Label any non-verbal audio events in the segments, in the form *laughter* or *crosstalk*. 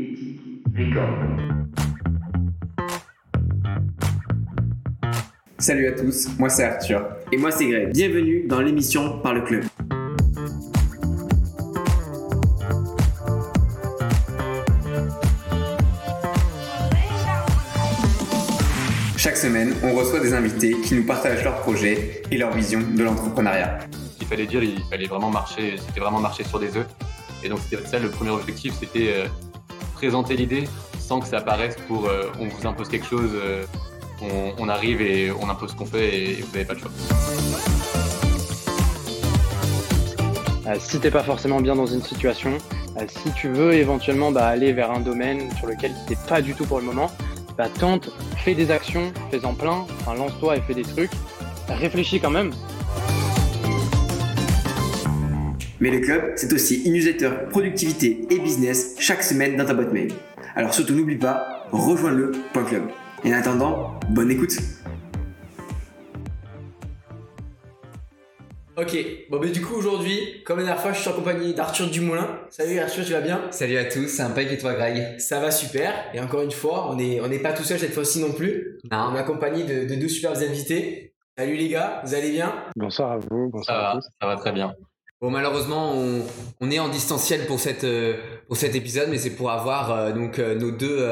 Éthique Record. Salut à tous, moi c'est Arthur. Et moi c'est Greg. Bienvenue dans l'émission Par le Club. Chaque semaine, on reçoit des invités qui nous partagent leurs projets et leur vision de l'entrepreneuriat. Il fallait dire, il fallait vraiment marcher, c'était vraiment marcher sur des œufs. Et donc c'était ça le premier objectif, c'était euh, présenter l'idée sans que ça apparaisse pour euh, on vous impose quelque chose, euh, on, on arrive et on impose ce qu'on fait et vous n'avez pas le choix. Euh, si t'es pas forcément bien dans une situation, euh, si tu veux éventuellement bah, aller vers un domaine sur lequel t'es pas du tout pour le moment, bah, tente, fais des actions, fais-en plein, enfin, lance-toi et fais des trucs. Réfléchis quand même. Mais le club, c'est aussi une newsletter productivité et business chaque semaine dans ta boîte mail. Alors surtout n'oublie pas, rejoins le point club. Et en attendant, bonne écoute. Ok, bon mais du coup aujourd'hui, comme la dernière fois, je suis en compagnie d'Arthur Dumoulin. Salut Arthur, tu vas bien? Salut à tous, c'est impec et toi Greg? Ça va super, et encore une fois, on n'est on n'est pas tout seul cette fois-ci non plus. Non. On est accompagné de, de deux superbes invités. Salut les gars, vous allez bien? Bonsoir à vous, Ça bonsoir à va, tous. ça va très bien. Bon malheureusement on, est en distanciel pour cette euh, pour cet épisode mais c'est pour avoir euh, donc euh, nos deux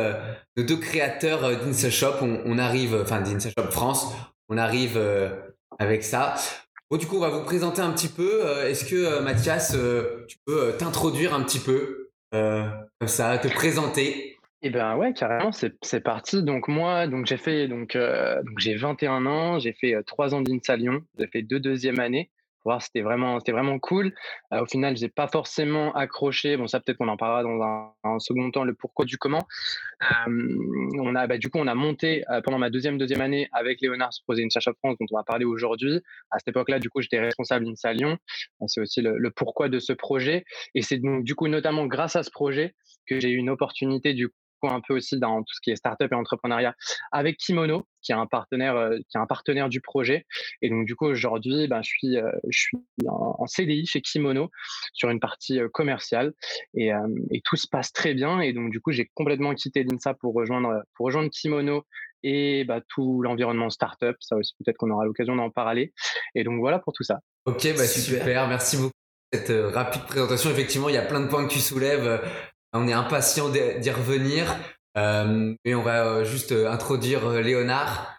nos deux créateurs d'Insa Shop on, arrive enfin d'Insa Shop France on arrive avec ça. Bon du coup on va vous présenter un petit peu. Est-ce que Mathias tu peux t'introduire un petit peu comme ça te présenter? Et ben ouais, carrément, c'est parti. Donc moi, donc j'ai fait donc, j'ai 21 ans, j'ai fait euh, trois ans d'INSA Lyon, j'ai fait deux deuxièmes années. C'était vraiment c'était vraiment cool. Au final, j'ai pas forcément accroché. Bon, ça peut-être qu'on en parlera dans un, second temps le pourquoi du comment. On a bah, du coup on a monté pendant ma deuxième deuxième année avec Léonard ce projet INSA Shop France dont on va parler aujourd'hui. À cette époque-là, du coup, j'étais responsable INSA Lyon. C'est aussi le, le pourquoi de ce projet. Et c'est donc du coup notamment grâce à ce projet que j'ai eu une opportunité du un peu aussi dans tout ce qui est startup et entrepreneuriat avec Kimono, qui est un partenaire, euh, qui est un partenaire du projet. Et donc du coup aujourd'hui, ben, je suis, euh, je suis en, en CDI chez Kimono sur une partie euh, commerciale et, et tout se passe très bien. Et donc du coup, j'ai complètement quitté l'INSA pour rejoindre, pour rejoindre Kimono et bah, tout l'environnement startup. Ça aussi, peut-être qu'on aura l'occasion d'en parler. Et donc voilà pour tout ça. Ok, bah super. Super. merci beaucoup pour cette rapide présentation. Effectivement, il y a plein de points que tu soulèves. Euh, On est impatient d'y revenir. Euh, mais on va euh, juste euh, introduire euh, Léonard.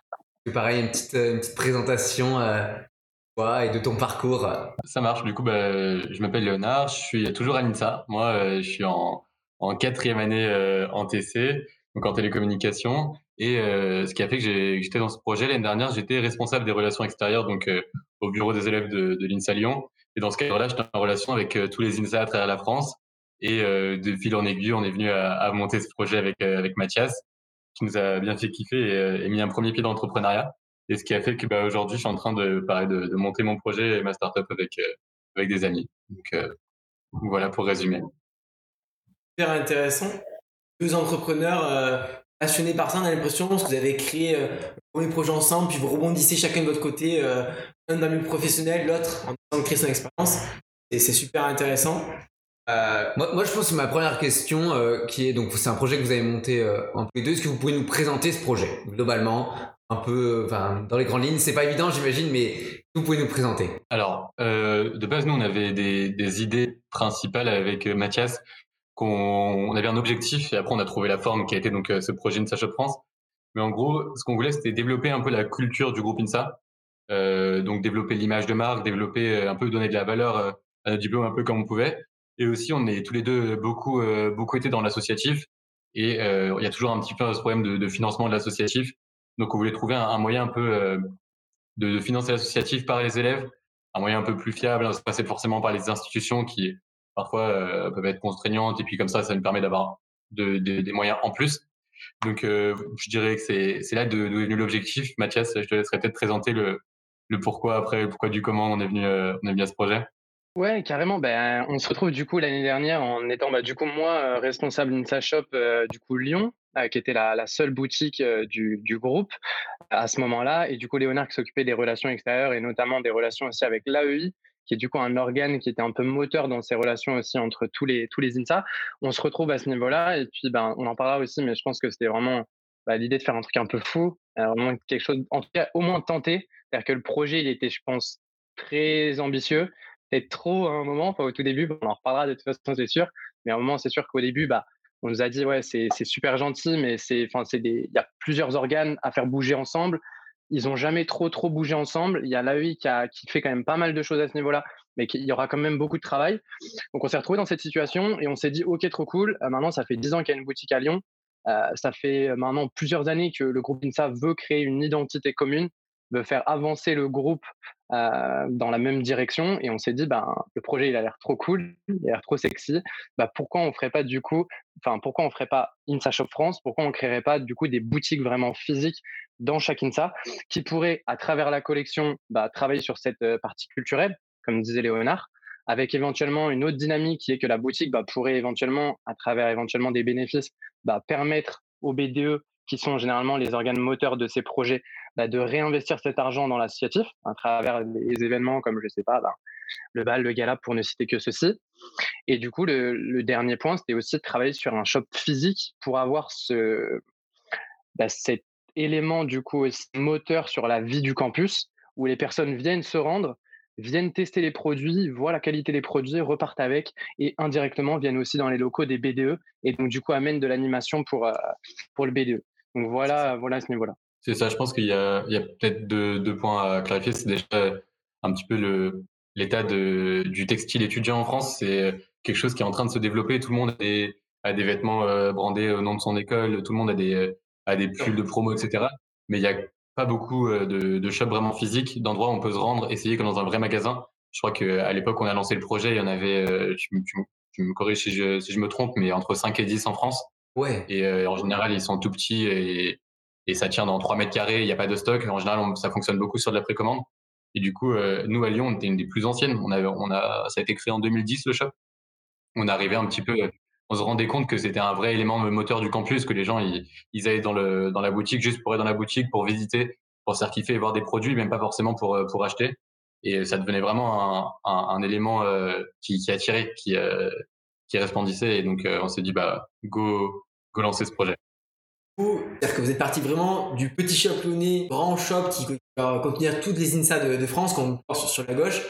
Pareil, une petite, euh, une petite présentation euh, et de ton parcours. Ça marche, du coup, bah, je m'appelle Léonard, je suis toujours à l'INSA. Moi, euh, je suis en, quatrième année euh, en TC, donc en télécommunication. Et euh, ce qui a fait que j'étais dans ce projet l'année dernière, j'étais responsable des relations extérieures, donc euh, au bureau des élèves de, l'INSA Lyon. Et dans ce cadre-là, j'étais en relation avec euh, tous les INSA à travers la France. Et euh, de fil en aiguille, on est venu à, monter ce projet avec, euh, avec Mathias, qui nous a bien fait kiffer et, euh, et mis un premier pied dans l'entrepreneuriat. Et ce qui a fait que bah, aujourd'hui, je suis en train de, de, monter mon projet et ma startup avec, avec des amis. Donc voilà pour résumer. Super intéressant. Deux entrepreneurs passionnés par ça, on a l'impression, que vous avez créé euh, le premier projet ensemble, puis vous rebondissez chacun de votre côté, euh, un le milieu professionnel, l'autre en train de créer son expérience. Et c'est super intéressant. Euh, moi, moi, je pense que ma première question, euh, qui est donc c'est un projet que vous avez monté euh, en tous les deux. Est-ce que vous pouvez nous présenter ce projet globalement, un peu, enfin dans les grandes lignes C'est pas évident, j'imagine, mais vous pouvez nous présenter. Alors, euh, de base, nous, on avait des, des idées principales avec Mathias, qu'on on avait un objectif, et après, on a trouvé la forme qui a été donc euh, ce projet INSA Shop France. Mais en gros, ce qu'on voulait, c'était développer un peu la culture du groupe INSA, euh, donc développer l'image de marque, développer un peu, donner de la valeur euh, à notre diplôme un peu comme on pouvait. Et aussi, on est tous les deux beaucoup, euh, beaucoup été dans l'associatif, et euh, il y a toujours un petit peu ce problème de, de financement de l'associatif. Donc, on voulait trouver un, un moyen un peu euh, de, de financer l'associatif par les élèves, un moyen un peu plus fiable, sans passer forcément par les institutions qui parfois peuvent être contraignantes, et puis comme ça, ça nous permet d'avoir de, de- des moyens en plus. Donc, euh, je dirais que c'est là d'où est venu l'objectif. Mathias, je te laisserai peut-être présenter le, le pourquoi après, le pourquoi du comment on est venu, euh, on est venu à ce projet. Ouais, carrément. Ben, on se retrouve du coup l'année dernière en étant bah, du coup moi euh, responsable d'Insa Shop euh, du coup Lyon, euh, qui était la, seule boutique du, du groupe à ce moment-là, et du coup Léonard qui s'occupait des relations extérieures et notamment des relations aussi avec l'AEI, qui est du coup un organe qui était un peu moteur dans ces relations aussi entre tous les, tous les INSA. On se retrouve à ce niveau-là, et puis ben, on en parlera aussi, mais je pense que c'était vraiment bah, l'idée de faire un truc un peu fou, vraiment quelque chose, en tout cas au moins tenter. C'est-à-dire que le projet, il était, je pense, très ambitieux, peut-être trop à un moment, enfin, au tout début, on en reparlera de toute façon, c'est sûr, mais à un moment, c'est sûr qu'au début, bah, on nous a dit, ouais, c'est super gentil, mais il y a plusieurs organes à faire bouger ensemble. Ils ont jamais trop, trop bougé ensemble. Il y a l'AEI qui, qui fait quand même pas mal de choses à ce niveau-là, mais il y aura quand même beaucoup de travail. Donc, on s'est retrouvé dans cette situation et on s'est dit, OK, trop cool. Euh, maintenant, ça fait 10 ans qu'il y a une boutique à Lyon. Euh, ça fait maintenant plusieurs années que le groupe INSA veut créer une identité commune, veut faire avancer le groupe euh, dans la même direction. Et on s'est dit, ben, le projet, il a l'air trop cool, il a l'air trop sexy. Ben, pourquoi on ferait pas du coup, enfin, pourquoi on ferait pas INSA Shop France? Pourquoi on créerait pas du coup des boutiques vraiment physiques dans chaque INSA qui pourraient, à travers la collection, bah, travailler sur cette partie culturelle, comme disait Léonard, avec éventuellement une autre dynamique qui est que la boutique bah, pourrait éventuellement, à travers éventuellement des bénéfices, bah, permettre aux BDE, qui sont généralement les organes moteurs de ces projets, bah, de réinvestir cet argent dans l'associatif à travers des événements comme, je sais pas, bah, le bal, le gala, pour ne citer que ceci. Et du coup, le, dernier point, c'était aussi de travailler sur un shop physique pour avoir ce, bah, cet élément, du coup, moteur sur la vie du campus, où les personnes viennent se rendre, viennent tester les produits, voient la qualité des produits, repartent avec et indirectement viennent aussi dans les locaux des BDE et donc du coup amènent de l'animation pour, euh, pour le BDE. Donc voilà, voilà à ce niveau-là. C'est ça, je pense qu'il y a, il y a peut-être deux, deux, points à clarifier. C'est déjà un petit peu le, l'état de, du textile étudiant en France. C'est quelque chose qui est en train de se développer. Tout le monde a des, a des vêtements euh, brandés au nom de son école, tout le monde a des, a des pulls de promo, etc. Mais il y a pas beaucoup euh, de, de shops vraiment physiques, d'endroits où on peut se rendre, essayer comme dans un vrai magasin. Je crois qu'à l'époque, on a lancé le projet, il y en avait, euh, tu, me corriges si je, si je me trompe, mais entre 5 et 10 en France. Et euh, en général, ils sont tout petits et, ça tient dans 3 mètres carrés, il n'y a pas de stock. En général, ça fonctionne beaucoup sur de la précommande. Et du coup, nous, à Lyon, on était une des plus anciennes. On avait, on a, ça a été créé en 2010, le shop. On arrivait un petit peu on se rendait compte que c'était un vrai élément moteur du campus, que les gens ils, ils allaient dans, le, dans la boutique juste pour être dans la boutique, pour visiter, pour se et voir des produits, même pas forcément pour, euh, pour acheter. Et ça devenait vraiment un, un, élément euh, qui, attirait, qui, euh, qui resplendissait. Et donc on s'est dit, bah, go, go lancer ce projet. C'est-à-dire que vous êtes parti vraiment du petit shop lyonnais, grand shop qui va contenir toutes les INSA de, de France qu'on voit sur, sur la gauche,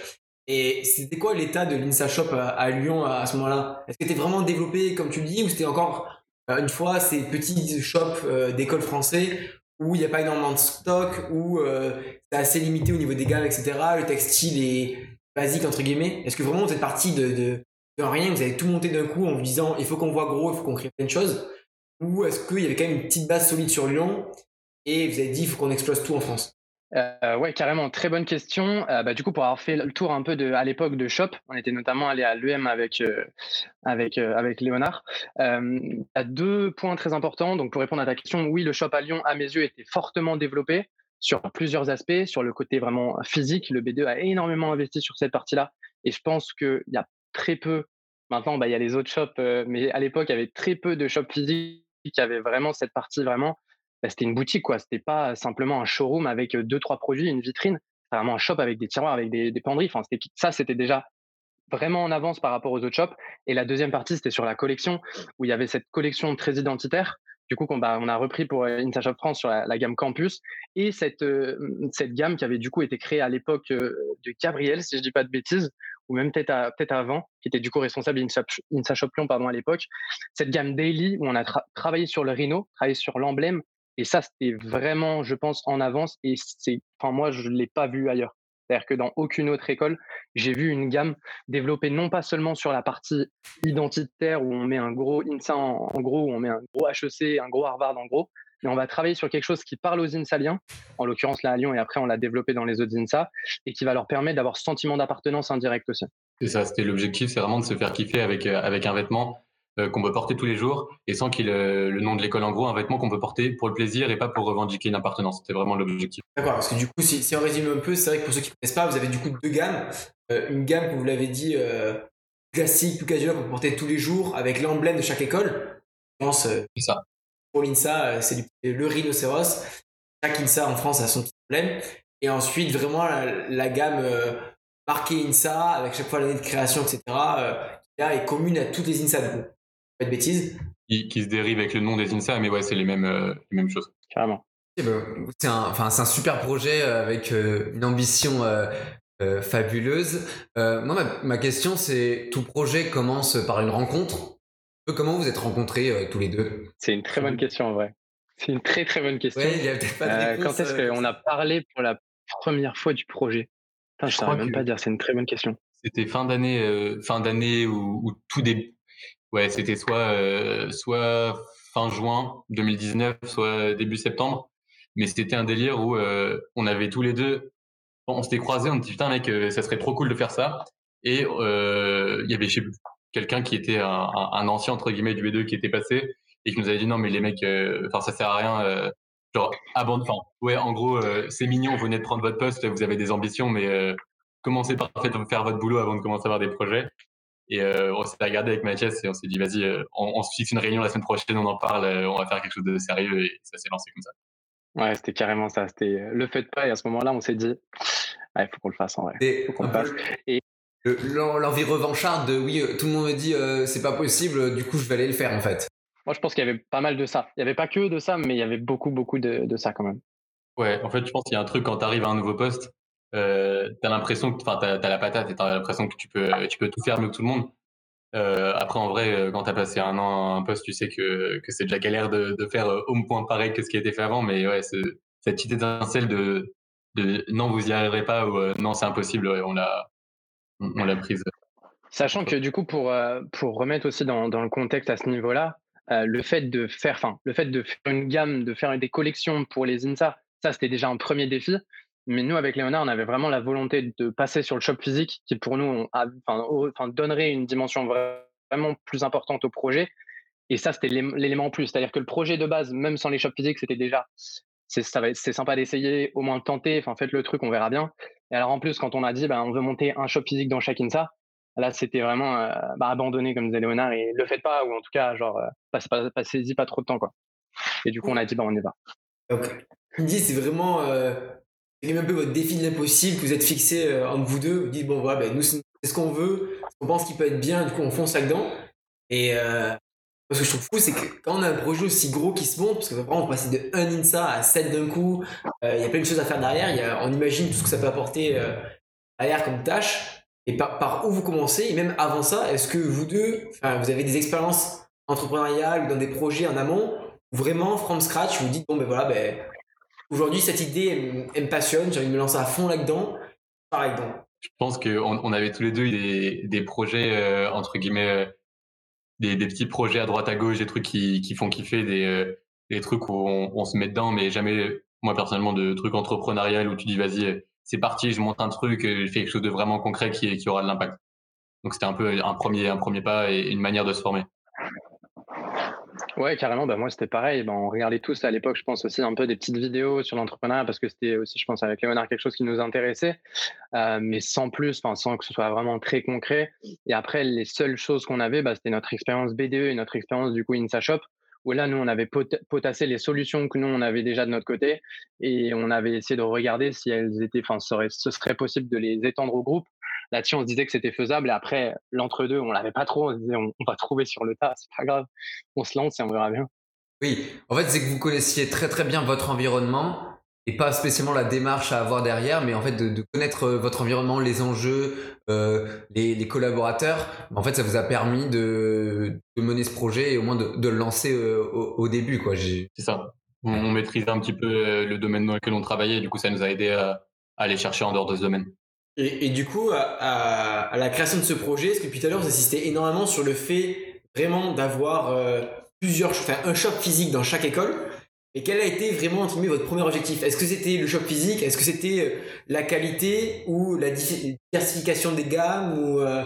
et c'était quoi l'état de l'INSA Shop à, Lyon à, ce moment-là? Est-ce que c'était vraiment développé comme tu le dis ou c'était encore euh, une fois ces petits shops euh, d'école français où il n'y a pas énormément de stock, où euh, c'est assez limité au niveau des gammes, etc. Le textile est basique entre guillemets? Est-ce que vraiment vous êtes parti de, de, de rien, vous avez tout monté d'un coup en vous disant il faut qu'on voit gros, il faut qu'on crée plein de choses? Ou est-ce qu'il y avait quand même une petite base solide sur Lyon et vous avez dit il faut qu'on explose tout en France? Euh, ouais, carrément, très bonne question. Euh, bah, du coup, pour avoir fait le tour un peu de, à l'époque de Shop, on était notamment allé à l'UM avec, euh, avec, euh, avec Léonard. Euh, à deux points très importants. Donc, pour répondre à ta question, oui, le Shop à Lyon, à mes yeux, était fortement développé sur plusieurs aspects. Sur le côté vraiment physique, le B2 a énormément investi sur cette partie-là. Et je pense qu'il y a très peu, maintenant, bah, il y a les autres shops, mais à l'époque, il y avait très peu de shops physiques qui avaient vraiment cette partie vraiment bah, c'était une boutique, quoi. C'était pas simplement un showroom avec deux, trois produits, une vitrine. C'était vraiment un shop avec des tiroirs, avec des, des penderies. Enfin, ça, c'était déjà vraiment en avance par rapport aux autres shops. Et la deuxième partie, c'était sur la collection, où il y avait cette collection très identitaire. Du coup, on, bah, on a repris pour Insta Shop France sur la, gamme Campus et cette, cette gamme qui avait du coup été créée à l'époque de Gabriel, si je dis pas de bêtises, ou même peut-être peut avant, qui était du coup responsable d'Insta Shop Lyon pardon, à l'époque. Cette gamme Daily où on a travaillé sur le Rhino, travaillé sur l'emblème, et ça, c'était vraiment, je pense, en avance. Et c'est, enfin, moi, je ne l'ai pas vu ailleurs. C'est-à-dire que dans aucune autre école, j'ai vu une gamme développée non pas seulement sur la partie identitaire où on met un gros INSA en, gros, où on met un gros HEC, un gros Harvard en gros, mais on va travailler sur quelque chose qui parle aux INSAliens, en l'occurrence là à Lyon, et après on l'a développé dans les autres INSA, et qui va leur permettre d'avoir ce sentiment d'appartenance indirect aussi. C'est ça, c'était l'objectif, c'est vraiment de se faire kiffer avec, euh, avec un vêtement euh, qu'on peut porter tous les jours et sans qu'il ait le nom de l'école en gros, un vêtement qu'on peut porter pour le plaisir et pas pour revendiquer une appartenance. C'était vraiment l'objectif. D'accord, parce que du coup, si, on résume un peu, c'est vrai que pour ceux qui ne connaissent pas, vous avez du coup deux gammes. Euh, une gamme, comme vous l'avez dit, euh, classique, plus casual, qu'on peut porter tous les jours avec l'emblème de chaque école. Je pense, c'est ça. Pour l'INSA, c'est le rhinocéros. Chaque INSA en France a son petit emblème. Et ensuite, vraiment, la, gamme marqué INSA, avec chaque fois l'année de création, etc., euh, qui là est commune à toutes les INSA, du coup. Pas de bêtises. Qui, qui se dérive avec le nom des INSA, mais ouais, c'est les mêmes, euh, les mêmes choses. Carrément. Eh ben, C'est un, enfin, c'est un super projet euh, avec euh, une ambition euh, euh, fabuleuse. Euh, moi, ma, ma question, c'est tout projet commence par une rencontre? Euh, Comment vous êtes rencontrés euh, tous les deux? C'est une très bonne question en vrai. C'est une très très bonne question. Ouais, il y a peut-être pas de Euh, réponse, quand est-ce euh, qu'on a parlé pour la première fois du projet? Putain, je Je saurais même que- pas dire, c'est une très bonne question. C'était fin d'année, euh, fin d'année ou, ou tout début. Ouais, c'était soit euh, soit fin juin 2019, soit début septembre. Mais c'était un délire où euh, on avait tous les deux, on s'était croisés, on dit putain mec, ça serait trop cool de faire ça. Et euh, il y avait je sais plus, quelqu'un qui était un, un, un ancien entre guillemets du B2 qui était passé et qui nous avait dit non mais les mecs, euh, enfin ça sert à rien. euh, genre abandonne. Enfin ouais, en gros euh, c'est mignon, vous venez de prendre votre poste, vous avez des ambitions, mais euh, commencez par fait, faire votre boulot avant de commencer à avoir des projets. Et euh, on s'est regardé avec Mathias et on s'est dit, vas-y, euh, on, on se fixe une réunion la semaine prochaine, on en parle, euh, on va faire quelque chose de sérieux et ça s'est lancé comme ça. Ouais, c'était carrément ça. C'était le faites pas et à ce moment-là, on s'est dit, il faut qu'on le fasse en vrai. C'est Faut qu'on le fasse. le- Le- l'envie revancharde de oui, euh, tout le monde me dit euh, c'est pas possible, du coup je vais aller le faire en fait. Moi, je pense qu'il y avait pas mal de ça. Il y avait pas que de ça, mais il y avait beaucoup beaucoup de, de ça quand même. Ouais, en fait, je pense qu'il y a un truc quand tu arrives à un nouveau poste, euh, t'as l'impression que, enfin, t'as, t'as la patate et t'as l'impression que tu peux, tu peux tout faire mieux que tout le monde. Euh, après, en vrai, quand t'as passé un an à un poste, tu sais que, que c'est déjà galère de, de faire au point pareil que ce qui a été fait avant, mais ouais, cette petite étincelle de, de non, vous y arriverez pas ou euh, non, c'est impossible, ouais, on l'a, on, on l'a prise. Sachant que du coup, pour, euh, pour remettre aussi dans, dans le contexte à ce niveau-là, euh, le fait de faire, enfin, le fait de faire une gamme, de faire des collections pour les INSA, ça c'était déjà un premier défi. Mais nous, avec Léonard, on avait vraiment la volonté de passer sur le shop physique, qui pour nous, a- au- donnerait une dimension vra- vraiment plus importante au projet. Et ça, c'était l'ém- l'élément en plus. C'est-à-dire que le projet de base, même sans les shops physiques, c'était déjà, c'est sympa d'essayer, au moins tenter. Enfin, faites le truc, on verra bien. Et alors en plus, quand on a dit, bah, on veut monter un shop physique dans chaque INSA, Là, c'était vraiment euh, bah, abandonné, comme disait Léonard, et le faites pas, ou en tout cas, genre, euh, passez pas, passez-y pas trop de temps, quoi. Et du coup, on a dit, bah, on y va. Donc, dit, c'est vraiment euh, un peu votre défi de l'impossible que vous êtes fixé euh, entre vous deux? Vous dites, bon, voilà, ben, nous, c'est ce qu'on veut, on pense qu'il peut être bien, du coup, on fonce là-dedans. Et euh, ce que je trouve fou, c'est que quand on a un projet aussi gros qui se monte, parce que vraiment, on passe de 1 INSA à 7 d'un coup, euh, il y a plein de choses à faire derrière, y a, on imagine tout ce que ça peut apporter euh, derrière comme tâche. Et par, par où vous commencez, et même avant ça, est-ce que vous deux, vous avez des expériences entrepreneuriales ou dans des projets en amont, vraiment, from scratch, vous dites, bon, ben voilà, ben, aujourd'hui, cette idée, elle, me- passionne, j'ai envie de me lancer à fond là-dedans, pareil, dedans. Je pense qu'on on avait tous les deux eu des, des projets, euh, entre guillemets, des, des petits projets à droite à gauche, des trucs qui, qui font kiffer, des, euh, des trucs où on, on se met dedans, mais jamais, moi personnellement, de trucs entrepreneuriales où tu dis vas-y, c'est parti, je monte un truc, euh, je fais quelque chose de vraiment concret qui, qui aura de l'impact. Donc c'était un peu un premier, un premier pas et une manière de se former. Ouais, carrément. Bah, moi, c'était pareil. Bah, on regardait tous à l'époque, je pense aussi un peu des petites vidéos sur l'entrepreneuriat parce que c'était aussi, je pense, avec Léonard, quelque chose qui nous intéressait, euh, mais sans plus, sans que ce soit vraiment très concret. Et après, les seules choses qu'on avait, bah, c'était notre expérience BDE et notre expérience du coup Insa Shop, où là, nous, on avait pot- potassé les solutions que nous, on avait déjà de notre côté et on avait essayé de regarder si elles étaient, enfin, ce serait possible de les étendre au groupe. Là-dessus, on se disait que c'était faisable. Et après, l'entre-deux, on l'avait pas trop. On se disait, on, on va trouver sur le tas, c'est pas grave. On se lance et on verra bien. Oui, en fait, c'est que vous connaissiez très très bien votre environnement et pas spécialement la démarche à avoir derrière, mais en fait de, de connaître euh, votre environnement, les enjeux, euh, les, les collaborateurs. En fait, ça vous a permis de, de mener ce projet et au moins de, de le lancer euh, au, au début, quoi. J'ai- C'est ça. On, on maîtrisait un petit peu le domaine dans lequel on travaillait, du coup ça nous a aidé à, à aller chercher en dehors de ce domaine. Et, du coup, à, la création de ce projet, parce que depuis tout à l'heure, vous insistez énormément sur le fait vraiment d'avoir euh, plusieurs, enfin un shop physique dans chaque école. Et quel a été vraiment entre guillemets, votre premier objectif? Est-ce que c'était le shop physique? Est-ce que c'était euh, la qualité ou la di- diversification des gammes ou euh,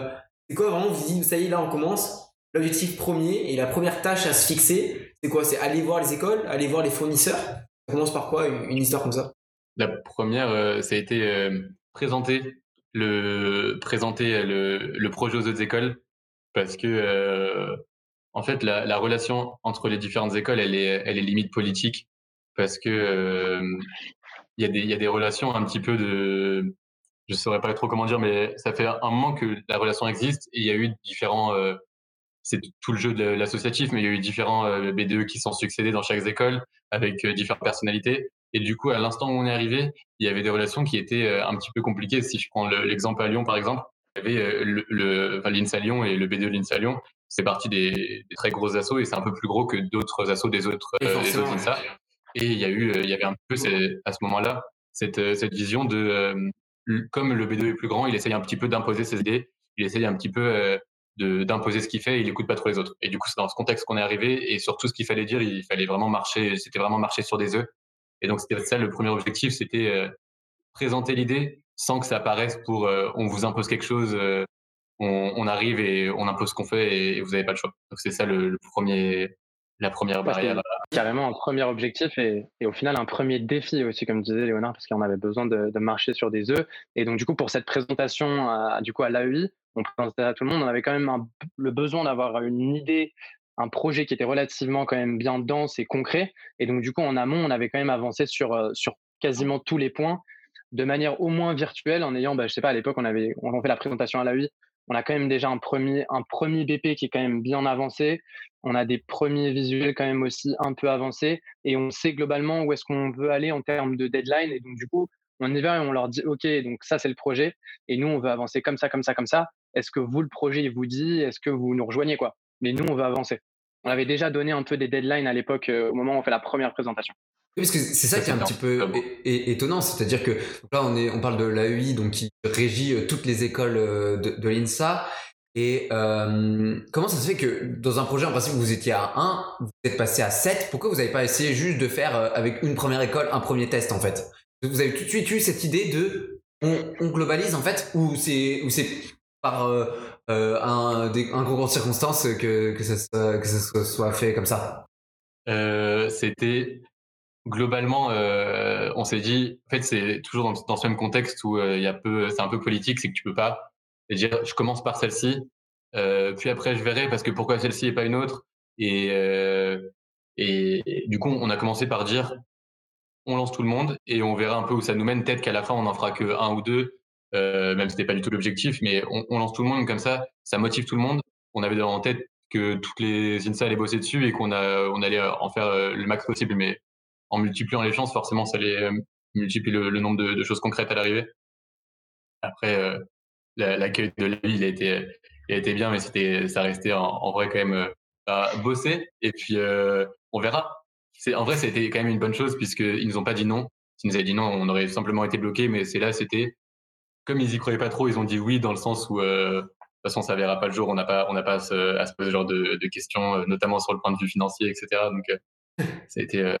c'est quoi vraiment Vous dites ça y est là on commence? L'objectif premier et la première tâche à se fixer, c'est quoi? C'est aller voir les écoles, aller voir les fournisseurs? Ça commence par quoi une, histoire comme ça? La première, ça a été présenter le présenter le, le projet aux autres écoles parce que euh, en fait la, la relation entre les différentes écoles elle est elle est limite politique parce que euh, il y a des il y a des relations un petit peu de je saurais pas trop comment dire, mais ça fait un moment que la relation existe et il y a eu différents. Euh, c'est tout le jeu de l'associatif, mais il y a eu différents euh, BDE qui sont succédés dans chaque école avec euh, différentes personnalités. Et du coup, à l'instant où on est arrivé, il y avait des relations qui étaient un petit peu compliquées. Si je prends l'exemple à Lyon, par exemple, il y avait le, le enfin, l'INSA Lyon et le BDE de l'INSA Lyon. C'est parti des, des, très gros assos et c'est un peu plus gros que d'autres assos des autres, des autres INSA. Et il y a eu, il y avait un peu à ce moment-là cette, cette vision de comme le B2 est plus grand, il essaye un petit peu d'imposer ses idées, il essaye un petit peu euh, d'imposer ce qu'il fait, et il n'écoute pas trop les autres. Et du coup, c'est dans ce contexte qu'on est arrivé, et sur tout ce qu'il fallait dire, il fallait vraiment marcher, c'était vraiment marcher sur des œufs. Et donc, c'était ça le premier objectif, c'était euh, présenter l'idée sans que ça apparaisse pour euh, on vous impose quelque chose, on, on, arrive et on impose ce qu'on fait et, vous n'avez pas le choix. Donc, c'est ça le, le premier, la première barrière. Carrément un premier objectif et, et, au final un premier défi aussi, comme disait Léonard, parce qu'on avait besoin de, de, marcher sur des œufs. Et donc du coup, pour cette présentation à, du coup, à l'AEI, on présentait à tout le monde, on avait quand même un, le besoin d'avoir une idée, un projet qui était relativement quand même bien dense et concret. Et donc du coup, en amont, on avait quand même avancé sur, euh, sur quasiment tous les points de manière au moins virtuelle en ayant, bah, je sais pas, à l'époque, on avait on fait la présentation à l'AEI, on a quand même déjà un premier, un premier BP qui est quand même bien avancé. On a des premiers visuels quand même aussi un peu avancés et on sait globalement où est-ce qu'on veut aller en termes de deadline. Et donc, du coup, on y va et on leur dit, OK, donc ça, c'est le projet. Et nous, on veut avancer comme ça, comme ça, comme ça. Est-ce que vous, le projet, il vous dit, est-ce que vous nous rejoignez, quoi? Mais nous, on veut avancer. On avait déjà donné un peu des deadlines à l'époque, euh, au moment où on fait la première présentation. Oui, parce que c'est ça, qui est un petit peu étonnant, c'est-à-dire que là on est, on parle de l'AEI donc qui régit euh, toutes les écoles euh, de, de l'INSA. Et euh, comment ça se fait que dans un projet en principe vous étiez à 1, vous êtes passé à 7 Pourquoi vous n'avez pas essayé juste de faire avec une première école un premier test en fait? Vous avez tout de suite eu cette idée de on, on globalise en fait ou c'est ou c'est par euh, un, des, un concours de circonstances que que ça, que ça soit fait comme ça C'était globalement, euh, on s'est dit, en fait, c'est toujours dans, dans, ce même contexte où euh, il c'est un peu politique, c'est que tu peux pas dire, je commence par celle-ci, euh, puis après je verrai parce que pourquoi celle-ci et pas une autre. Et, euh, et, du coup, on a commencé par dire, on lance tout le monde et on verra un peu où ça nous mène. Peut-être qu'à la fin, on en fera que un ou deux, euh, même si c'était pas du tout l'objectif, mais on, lance tout le monde comme ça, ça motive tout le monde. On avait en tête que toutes les INSA allaient bosser dessus et qu'on allait en faire le max possible, mais en multipliant les chances, forcément, ça les euh, multiplie le, nombre de, choses concrètes à l'arrivée. Après, euh, l'accueil de la ville, il a été, bien, mais ça restait en, en, vrai quand même euh, à bosser. Et puis, euh, on verra. En vrai, c'était quand même une bonne chose puisqu'ils nous ont pas dit non. S'ils nous avaient dit non, on aurait simplement été bloqué. Mais c'est là, c'était comme ils y croyaient pas trop, ils ont dit oui dans le sens où euh, de toute façon, ça verra pas le jour. On n'a pas, on n'a pas à se, à se, poser ce genre de, de, questions, notamment sur le point de vue financier, etc. Donc, *laughs* ça a été,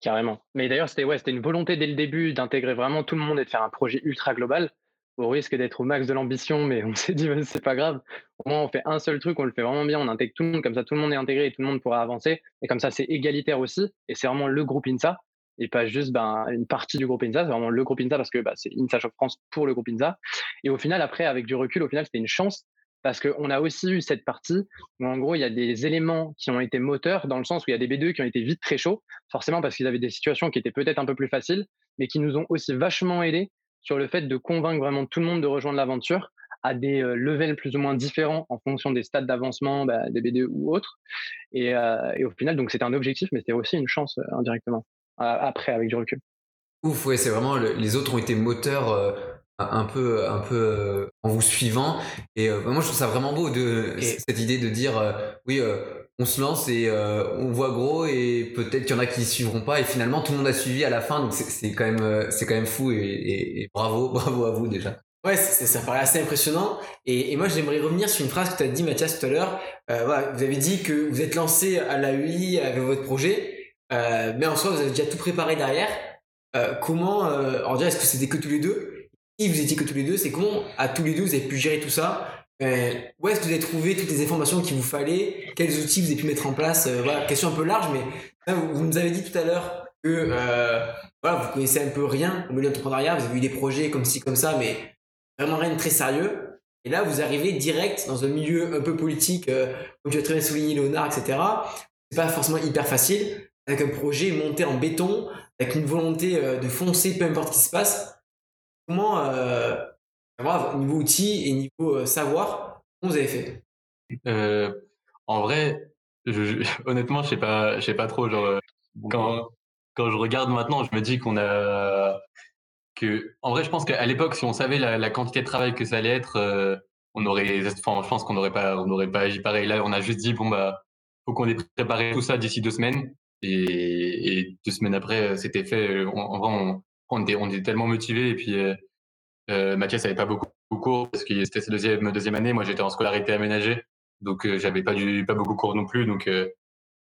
Carrément. Mais d'ailleurs, c'était ouais, c'était une volonté dès le début d'intégrer vraiment tout le monde et de faire un projet ultra global, au risque d'être au max de l'ambition, mais on *laughs* s'est dit, c'est pas grave. Au moins, on fait un seul truc, on le fait vraiment bien, on intègre tout le monde, comme ça tout le monde est intégré et tout le monde pourra avancer. Et comme ça, c'est égalitaire aussi. Et c'est vraiment le groupe INSA et pas juste ben, une partie du groupe INSA, c'est vraiment le groupe INSA parce que bah, c'est INSA Shop France pour le groupe INSA. Et au final, après, avec du recul, au final, c'était une chance parce qu'on a aussi eu cette partie où en gros il y a des éléments qui ont été moteurs dans le sens où il y a des B2 qui ont été vite très chauds, forcément parce qu'ils avaient des situations qui étaient peut-être un peu plus faciles, mais qui nous ont aussi vachement aidés sur le fait de convaincre vraiment tout le monde de rejoindre l'aventure à des euh, levels plus ou moins différents en fonction des stades d'avancement bah, des B2 ou autres. Et, euh, et au final, donc c'était un objectif, mais c'était aussi une chance euh, indirectement après avec du recul. Ouf, ouais, c'est vraiment les autres ont été moteurs un peu un peu euh, en vous suivant et euh, moi je trouve ça vraiment beau de cette idée de dire euh, oui on se lance et on voit gros et peut-être qu'il y en a qui suivront pas et finalement tout le monde a suivi à la fin donc c'est quand même c'est quand même fou et, et, bravo *laughs* bravo à vous déjà Ouais, ça paraît assez impressionnant. Et, et moi, j'aimerais revenir sur une phrase que tu as dit, Mathias, tout à l'heure. voilà, vous avez dit que vous êtes lancé à la UI avec votre projet, mais en soi, vous avez déjà tout préparé derrière. comment, alors déjà, est-ce que c'était que tous les deux? Si vous étiez que tous les deux, c'est comment à tous les deux vous avez pu gérer tout ça? Euh, Où est-ce que vous avez trouvé toutes les informations qu'il vous fallait? Quels outils vous avez pu mettre en place? Euh, Voilà, question un peu large, mais vous, nous avez dit tout à l'heure que euh, voilà, vous connaissez un peu rien au milieu d'entrepreneuriat, vous avez eu des projets comme ci, comme ça, mais vraiment rien de très sérieux. Et là, vous arrivez direct dans un milieu un peu politique, euh, comme tu as très bien souligné, Léonard, etc. C'est pas forcément hyper facile, avec un projet monté en béton, avec une volonté euh, de foncer peu importe ce qui se passe comment, euh, niveau outils et niveau savoir, comment vous avez fait? En vrai, *laughs* honnêtement, je sais pas, je sais pas trop. Genre, quand, quand je regarde maintenant, je me dis qu'on a que, en vrai, je pense qu'à l'époque, si on savait la, quantité de travail que ça allait être, on aurait, je pense qu'on n'aurait pas, pas agi pareil. Là, on a juste dit bon bah, faut qu'on ait préparé tout ça d'ici deux semaines. Et, deux semaines après, c'était fait. En, vrai, on, était, on était tellement motivés. Et puis, euh, Mathias n'avait pas beaucoup cours parce que c'était sa deuxième, deuxième année. Moi, j'étais en scolarité aménagée. Donc, j'avais pas, du, pas beaucoup de cours non plus. Donc,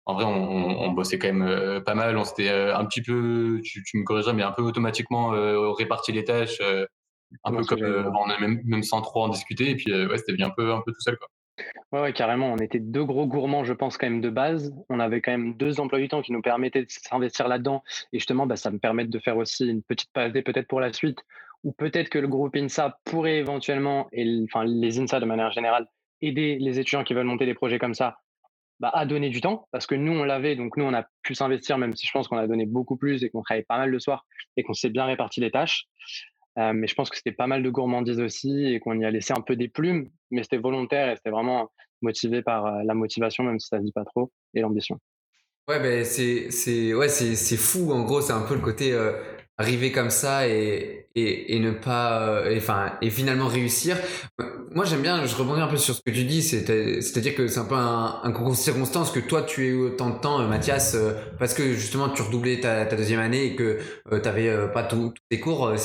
en vrai, on, on, bossait quand même pas mal. On s'était un petit peu, tu, tu, me corrigeras, mais un peu automatiquement réparti les tâches un peu comme euh, on a même, même sans trop en discuter et puis euh, ouais c'était bien un peu un peu tout seul quoi. Ouais, carrément. On était deux gros gourmands, je pense, quand même de base. On avait quand même deux emplois du temps qui nous permettaient de s'investir là-dedans. Et justement, bah, ça me permet de faire aussi une petite passe peut-être pour la suite. Ou peut-être que le groupe INSA pourrait éventuellement, et les INSA de manière générale, aider les étudiants qui veulent monter des projets comme ça bah, à donner du temps. Parce que nous, on l'avait, donc nous, on a pu s'investir, même si je pense qu'on a donné beaucoup plus et qu'on travaillait pas mal le soir et qu'on s'est bien réparti les tâches. Euh, mais je pense que c'était pas mal de gourmandise aussi et qu'on y a laissé un peu des plumes, mais c'était volontaire et c'était vraiment motivé par euh, la motivation, même si ça se dit pas trop, et l'ambition. Ouais, ben c'est c'est ouais c'est c'est fou. En gros, c'est un peu le côté euh, arriver comme ça et et, et ne pas enfin et, finalement réussir. Moi, j'aime bien. Je rebondis un peu sur ce que tu dis. C'est-à-dire que c'est un peu un, un concours de circonstances que toi tu eu autant de temps, Mathias, parce que justement tu redoublais ta, deuxième année et que tu t'avais pas tous tes cours.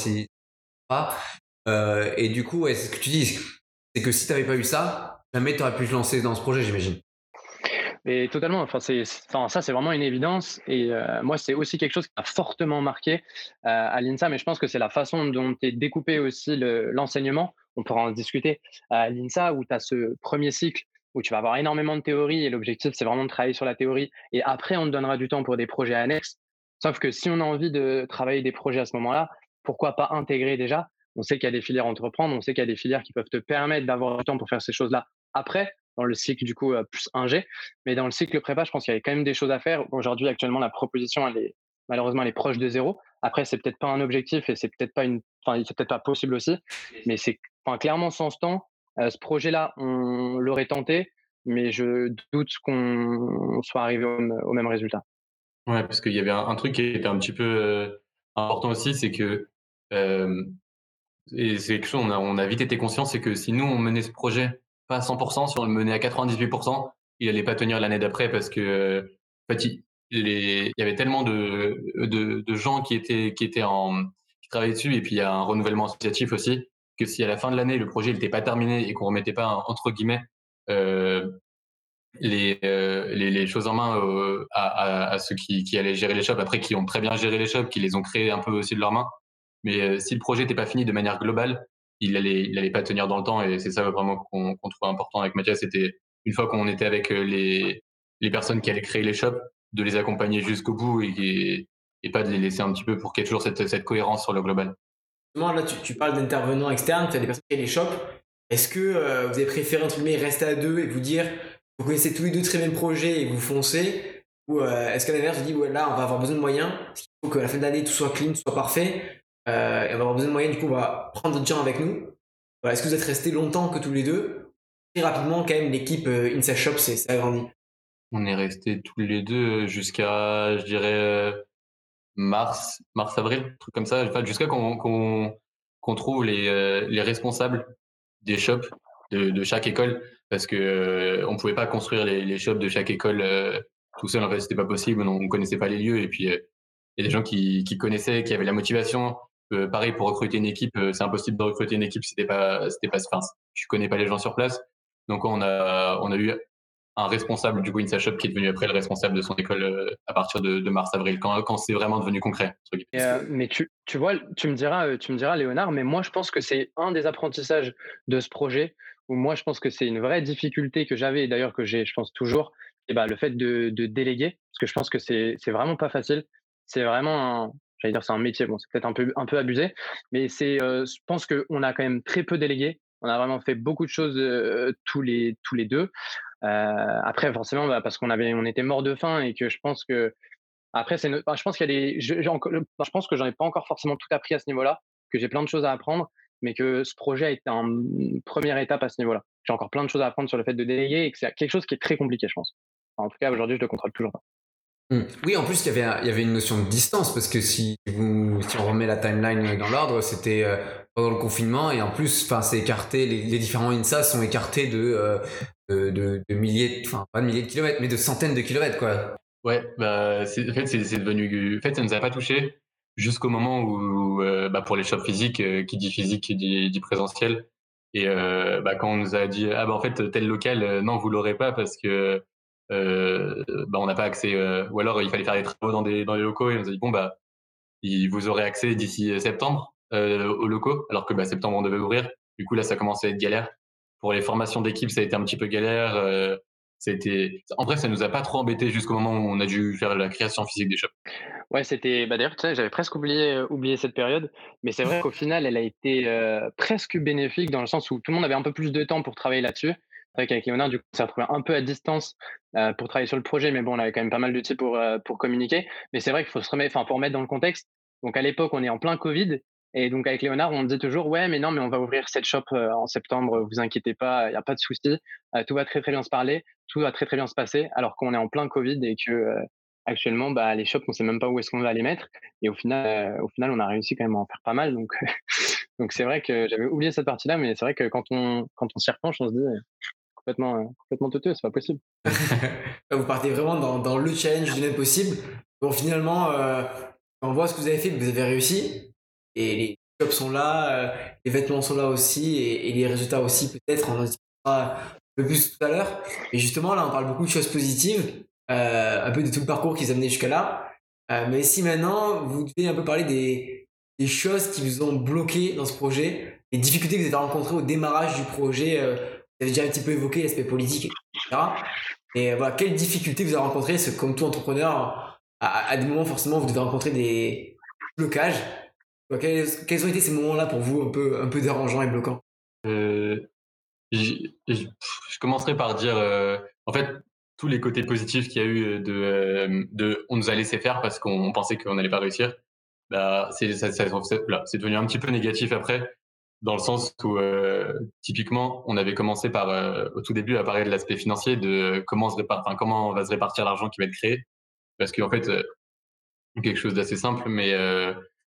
Euh, et du coup, c'est ce que tu dis, c'est que si tu n'avais pas eu ça, jamais tu aurais pu te lancer dans ce projet, j'imagine. Et totalement. Enfin, ça, c'est vraiment une évidence. Et euh, moi, c'est aussi quelque chose qui a fortement marqué euh, à l'INSA, mais je pense que c'est la façon dont est découpé aussi l'enseignement. On pourra en discuter à l'INSA, où tu as ce premier cycle où tu vas avoir énormément de théorie et l'objectif, c'est vraiment de travailler sur la théorie. Et après, on te donnera du temps pour des projets annexes. Sauf que si on a envie de travailler des projets à ce moment-là, pourquoi pas intégrer déjà? On sait qu'il y a des filières à entreprendre, on sait qu'il y a des filières qui peuvent te permettre d'avoir du temps pour faire ces choses-là après, dans le cycle du coup euh, plus 1G. Mais dans le cycle prépa, je pense qu'il y avait quand même des choses à faire. Aujourd'hui, actuellement, la proposition, est malheureusement, elle est proche de zéro. Après, c'est peut-être pas un objectif et c'est peut-être pas une, enfin, peut-être pas possible aussi. Mais c'est, enfin, clairement, sans ce temps, euh, ce projet-là, on l'aurait tenté, mais je doute qu'on soit arrivé au, même résultat. Ouais, parce qu'il y avait un, truc qui était un petit peu euh, important aussi, c'est que euh, et c'est quelque chose on a, on a vite été conscient, c'est que si nous on menait ce projet pas à 100%, si on le menait à 98%, il allait pas tenir l'année d'après parce que en fait, il, il, y avait tellement de, de, gens qui étaient qui étaient en qui travaillaient dessus et puis il y a un renouvellement associatif aussi que si à la fin de l'année le projet n'était pas terminé et qu'on remettait pas entre guillemets euh, les, euh, les, choses en main euh, à, ceux qui, allaient gérer les shops, après qui ont très bien géré les shops, qui les ont créés un peu aussi de leurs mains. Mais euh, si le projet n'était pas fini de manière globale, il allait, il allait pas tenir dans le temps. Et c'est ça vraiment qu'on trouvait important avec Mathias. C'était une fois qu'on était avec les, les personnes qui allaient créer les shops, de les accompagner jusqu'au bout et, pas de les laisser un petit peu pour qu'il y ait toujours cette, cohérence sur le global. Là, tu, tu parles d'intervenants externes, tu as des personnes qui créent les shops. Est-ce que vous avez préféré entre guillemets rester à deux et vous dire vous connaissez tous les deux très bien le projet et vous foncez Ou euh, est-ce qu'à l'inverse, vous dites, là, on va avoir besoin de moyens, il faut qu'à la fin de l'année, tout soit clean, soit parfait, euh, et on va avoir besoin de moyens, du coup, on va prendre d'autres gens avec nous. est-ce que vous êtes restés longtemps que tous les deux? Très rapidement, quand même, l'équipe euh, Inside Shop s'est agrandie. On est restés tous les deux jusqu'à, je dirais, mars, mars-avril, truc comme ça, enfin, jusqu'à qu'on qu'on trouve les, les responsables des shops de chaque école parce que euh, on pouvait pas construire les, les shops de chaque école euh, tout seul. En fait, c'était pas possible. On, on connaissait pas les lieux. Et puis, euh, il y a des gens qui, qui connaissaient, qui avaient la motivation. pareil pour recruter une équipe, c'est impossible de recruter une équipe c'était pas, c'était pas, enfin, connais pas les gens sur place. Donc, on a, on a eu un responsable du Insa Shop qui est devenu après le responsable de son école à partir de, de mars-avril, quand, quand c'est vraiment devenu concret. mais tu, tu vois, tu me diras, tu me diras, Léonard, mais moi je pense que c'est un des apprentissages de ce projet moi, je pense que c'est une vraie difficulté que j'avais, et d'ailleurs que j'ai, je pense toujours, et bah, le fait de, déléguer, parce que je pense que c'est, c'est vraiment pas facile. C'est vraiment un, j'allais dire, c'est un métier. Bon, c'est peut-être un peu, un peu abusé, mais c'est, euh, je pense qu'on a quand même très peu délégué. On a vraiment fait beaucoup de choses euh, tous les, tous les deux. Euh, après, forcément, bah, parce qu'on avait, on était mort de faim et que je pense que après, c'est, bah, je pense qu'il y des, je, je pense que j'en ai pas encore forcément tout appris à ce niveau-là. que j'ai plein de choses à apprendre, mais que ce projet a été une première étape à ce niveau-là. J'ai encore plein de choses à apprendre sur le fait de déléguer et que c'est quelque chose qui est très compliqué, je pense. en tout cas, aujourd'hui, je le contrôle toujours pas. Mmh. Oui, en plus, il y, avait, il y avait une notion de distance parce que si, vous, si on remet la timeline dans l'ordre, c'était euh, pendant le confinement et en plus, enfin, c'est écarté, les, différents INSA sont écartés de, euh, de, de, milliers, enfin, pas de milliers de kilomètres, mais de centaines de kilomètres, quoi. Ouais, bah, en fait, c'est devenu, en fait, ça nous a pas touché jusqu'au moment où, euh, bah, pour les shops physiques, qui dit physique, qui dit, présentiel, et bah, quand on nous a dit, ah bah, en fait, tel local, non, vous l'aurez pas parce que euh, on n'a pas accès. Euh, ou alors il fallait faire des travaux dans des dans les locaux et on nous a dit bon bah vous aurez accès d'ici septembre euh, aux locaux, alors que septembre on devait ouvrir. Du coup là ça commençait à être galère. Pour les formations d'équipe ça a été un petit peu galère. Euh, c'était en vrai ça nous a pas trop embêté jusqu'au moment où on a dû faire la création physique des shops. Ouais, c'était bah d'ailleurs tu sais, j'avais presque oublié oublié cette période, mais c'est vrai *laughs* qu'au final elle a été presque bénéfique dans le sens où tout le monde avait un peu plus de temps pour travailler là-dessus. C'est vrai qu'avec Léonard, du coup, on s'est retrouvé un peu à distance euh, pour travailler sur le projet, mais bon, on avait quand même pas mal d'outils pour, euh, pour communiquer. Mais c'est vrai qu'il faut se remettre, enfin, pour remettre dans le contexte. Donc, à l'époque, on est en plein Covid. Et donc, avec Léonard, on dit toujours, ouais, mais non, mais on va ouvrir cette shop euh, en septembre, vous inquiétez pas, il n'y a pas de souci. tout va très, très bien se parler, tout va très, très bien se passer, alors qu'on est en plein Covid et que actuellement, bah, les shops, on sait même pas où est-ce qu'on va les mettre. Et au final, au final, on a réussi quand même à en faire pas mal. Donc, *laughs* donc c'est vrai que j'avais oublié cette partie-là, mais c'est vrai que quand on, quand on s'y repenche, on se dit, complètement, euh, complètement teuteux, c'est pas possible. *laughs* vous partez vraiment dans, le challenge du même possible. Bon, finalement, euh, on voit ce que vous avez fait, vous avez réussi. Et les jobs sont là, euh, les vêtements sont là aussi, et, les résultats aussi, peut-être. On en discutera un peu plus tout à l'heure. Mais justement, là, on parle beaucoup de choses positives, un peu de tout le parcours qui vous a amené jusqu'à là. mais si maintenant, vous devez un peu parler des, choses qui vous ont bloqué dans ce projet, les difficultés que vous avez rencontrées au démarrage du projet vous avez déjà un petit peu évoqué l'aspect politique, etc. Et voilà, quelles difficultés vous avez rencontrées Parce que comme tout entrepreneur, à, des moments, forcément, vous devez rencontrer des blocages. Quels, ont été ces moments-là pour vous un peu, dérangeants et bloquants? Euh, je, commencerai par dire, euh, en fait, tous les côtés positifs qu'il y a eu de, euh, on nous a laissé faire parce qu'on pensait qu'on n'allait pas réussir, bah, c'est devenu un petit peu négatif après dans le sens où typiquement on avait commencé par au tout début à parler de l'aspect financier de comment se enfin, comment va se répartir l'argent qui va être créé. Parce qu'en fait quelque chose d'assez simple mais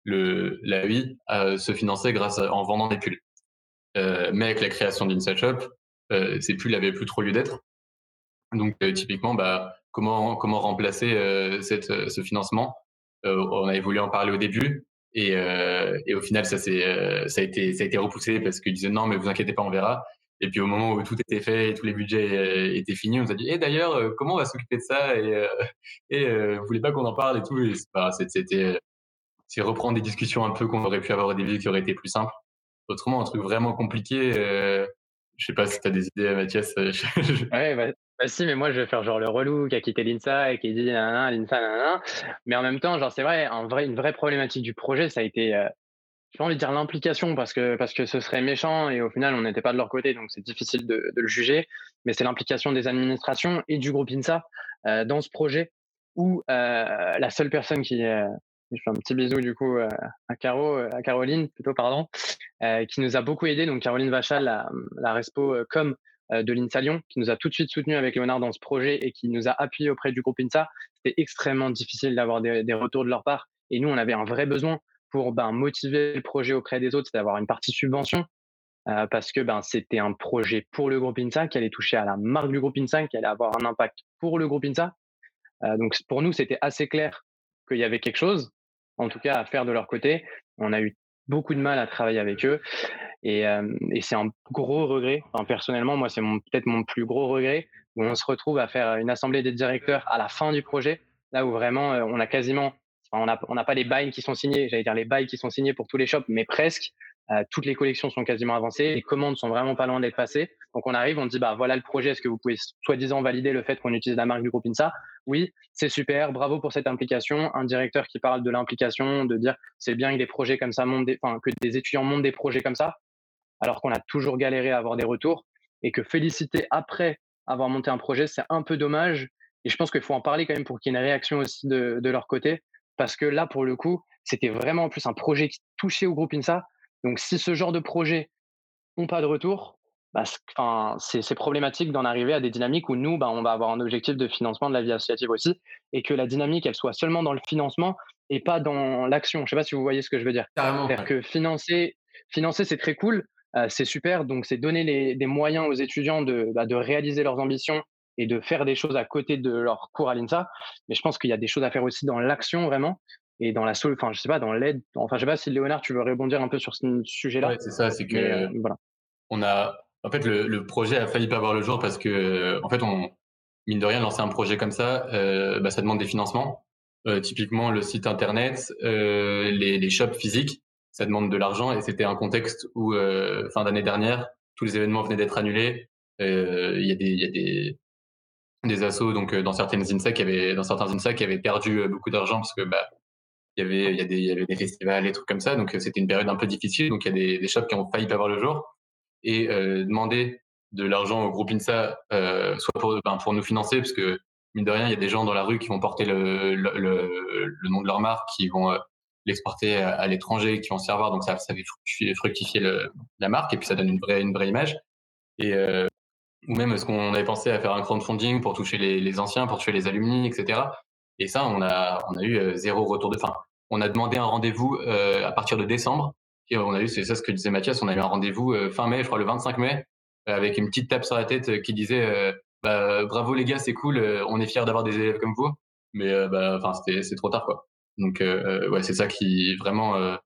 la UI se finançait grâce en vendant des pulls mais avec la création d'Inside Shop ces pulls n'avaient plus trop lieu d'être donc typiquement bah comment remplacer ce financement? On avait voulu en parler au début et, euh, au final, ça, euh, a été, repoussé parce qu'ils disaient non, mais vous inquiétez pas, on verra. Et puis au moment où tout était fait et tous les budgets euh, étaient finis, on nous a dit et eh, d'ailleurs, euh, comment on va s'occuper de ça? Et, euh, et euh, vous voulez pas qu'on en parle et tout? C'était c'est reprendre des discussions un peu qu'on aurait pu avoir au début qui auraient été plus simples. Autrement, un truc vraiment compliqué. Euh, je sais pas si tu as des idées, Mathias. ouais, bah, bah, si, mais moi je vais faire genre le relou qui a quitté l'INSA et qui dit nanana, l'INSA, nanana. Mais en même temps, genre c'est vrai, un vrai, une vraie problématique du projet, ça a été, euh, j'ai pas envie de dire l'implication parce que, parce que ce serait méchant et au final on n'était pas de leur côté, donc c'est difficile de, le juger. Mais c'est l'implication des administrations et du groupe INSA euh, dans ce projet où euh, la seule personne qui, euh, je fais un petit bisou du coup euh, à Caro, à Caroline plutôt pardon, qui nous a beaucoup aidé. Donc Caroline Vachal, la, respo com euh, de l'INSA Lyon, qui nous a tout de suite soutenu avec Léonard dans ce projet et qui nous a appuyé auprès du groupe INSA. C'était extrêmement difficile d'avoir des, retours de leur part. Et nous, on avait un vrai besoin pour ben, motiver le projet auprès des autres, c'est d'avoir une partie subvention. Euh, parce que ben, c'était un projet pour le groupe INSA qui allait toucher à la marque du groupe INSA, qui allait avoir un impact pour le groupe INSA. Euh, donc pour nous, c'était assez clair qu'il y avait quelque chose, en tout cas à faire de leur côté. On a eu beaucoup de mal à travailler avec eux. Et, euh, et c'est un gros regret. Personnellement, moi, c'est peut-être mon plus gros regret où on se retrouve à faire une assemblée des directeurs à la fin du projet, là où vraiment euh, on a quasiment, on n'a on pas les bails qui sont signés, j'allais dire les bails qui sont signés pour tous les shops, mais presque. Euh, toutes les collections sont quasiment avancées, les commandes sont vraiment pas loin d'être passées. Donc on arrive, on dit bah voilà le projet, est-ce que vous pouvez soi-disant valider le fait qu'on utilise la marque du groupe INSA? Oui, c'est super, bravo pour cette implication. Un directeur qui parle de l'implication, de dire c'est bien que des projets comme ça montent, enfin que des étudiants montent des projets comme ça alors qu'on a toujours galéré à avoir des retours et que féliciter après avoir monté un projet, c'est un peu dommage. Et je pense qu'il faut en parler quand même pour qu'il y ait une réaction aussi de, leur côté, parce que là, pour le coup, c'était vraiment en plus un projet qui touchait au groupe INSA. Donc, si ce genre de projet n'ont pas de retour, bah, c'est problématique d'en arriver à des dynamiques où nous, bah, on va avoir un objectif de financement de la vie associative aussi, et que la dynamique, elle soit seulement dans le financement et pas dans l'action. Je ne sais pas si vous voyez ce que je veux dire. C'est-à-dire que financer, financer c'est très cool, euh, c'est super, donc c'est donner les, des moyens aux étudiants de, bah, de réaliser leurs ambitions et de faire des choses à côté de leur cours à l'INSA. Mais je pense qu'il y a des choses à faire aussi dans l'action vraiment et dans la enfin je sais pas dans l'aide enfin je sais pas si Léonard tu veux rebondir un peu sur ce sujet là ouais, c'est ça c'est que euh, voilà. on a en fait le, le, projet a failli pas voir le jour parce que en fait on mine de rien lancer un projet comme ça euh, bah, ça demande des financements. Euh, typiquement le site internet euh, les, les shops physiques ça demande de l'argent et c'était un contexte où euh, fin d'année dernière tous les événements venaient d'être annulés. Il y a des y a des des assos donc dans certaines INSA qui avaient dans certains INSA qui avaient perdu beaucoup d'argent parce que bah il y avait, il y, des, il avait des festivals, des trucs comme ça. Donc, c'était une période un peu difficile. Donc, il y a des, des shops qui ont failli pas voir le jour. Et euh, demander de l'argent au groupe INSA, euh, soit pour, ben, pour nous financer, parce que, mine de rien, il y a des gens dans la rue qui vont porter le, le, nom de leur marque, qui vont euh, l'exporter à, l'étranger, qui vont se Donc, ça, ça fait fructifier la marque. Et puis, ça donne une vraie, une vraie image. Et, euh, ou même, est-ce qu'on avait pensé à faire un crowdfunding pour toucher les, les anciens, pour toucher les alumni, etc. Et ça, on a, on a eu euh, zéro retour de fin. On a demandé un rendez-vous euh, à partir de décembre. Et on a eu, c'est ça ce que disait Mathias, on a eu un rendez-vous euh, fin mai, je crois le 25 mai, avec une petite tape sur la tête qui disait bah, bravo les gars, c'est cool, on est fiers d'avoir des élèves comme vous. Mais bah, enfin, c'était, c'est trop tard quoi. Donc ouais, c'est ça qui vraiment,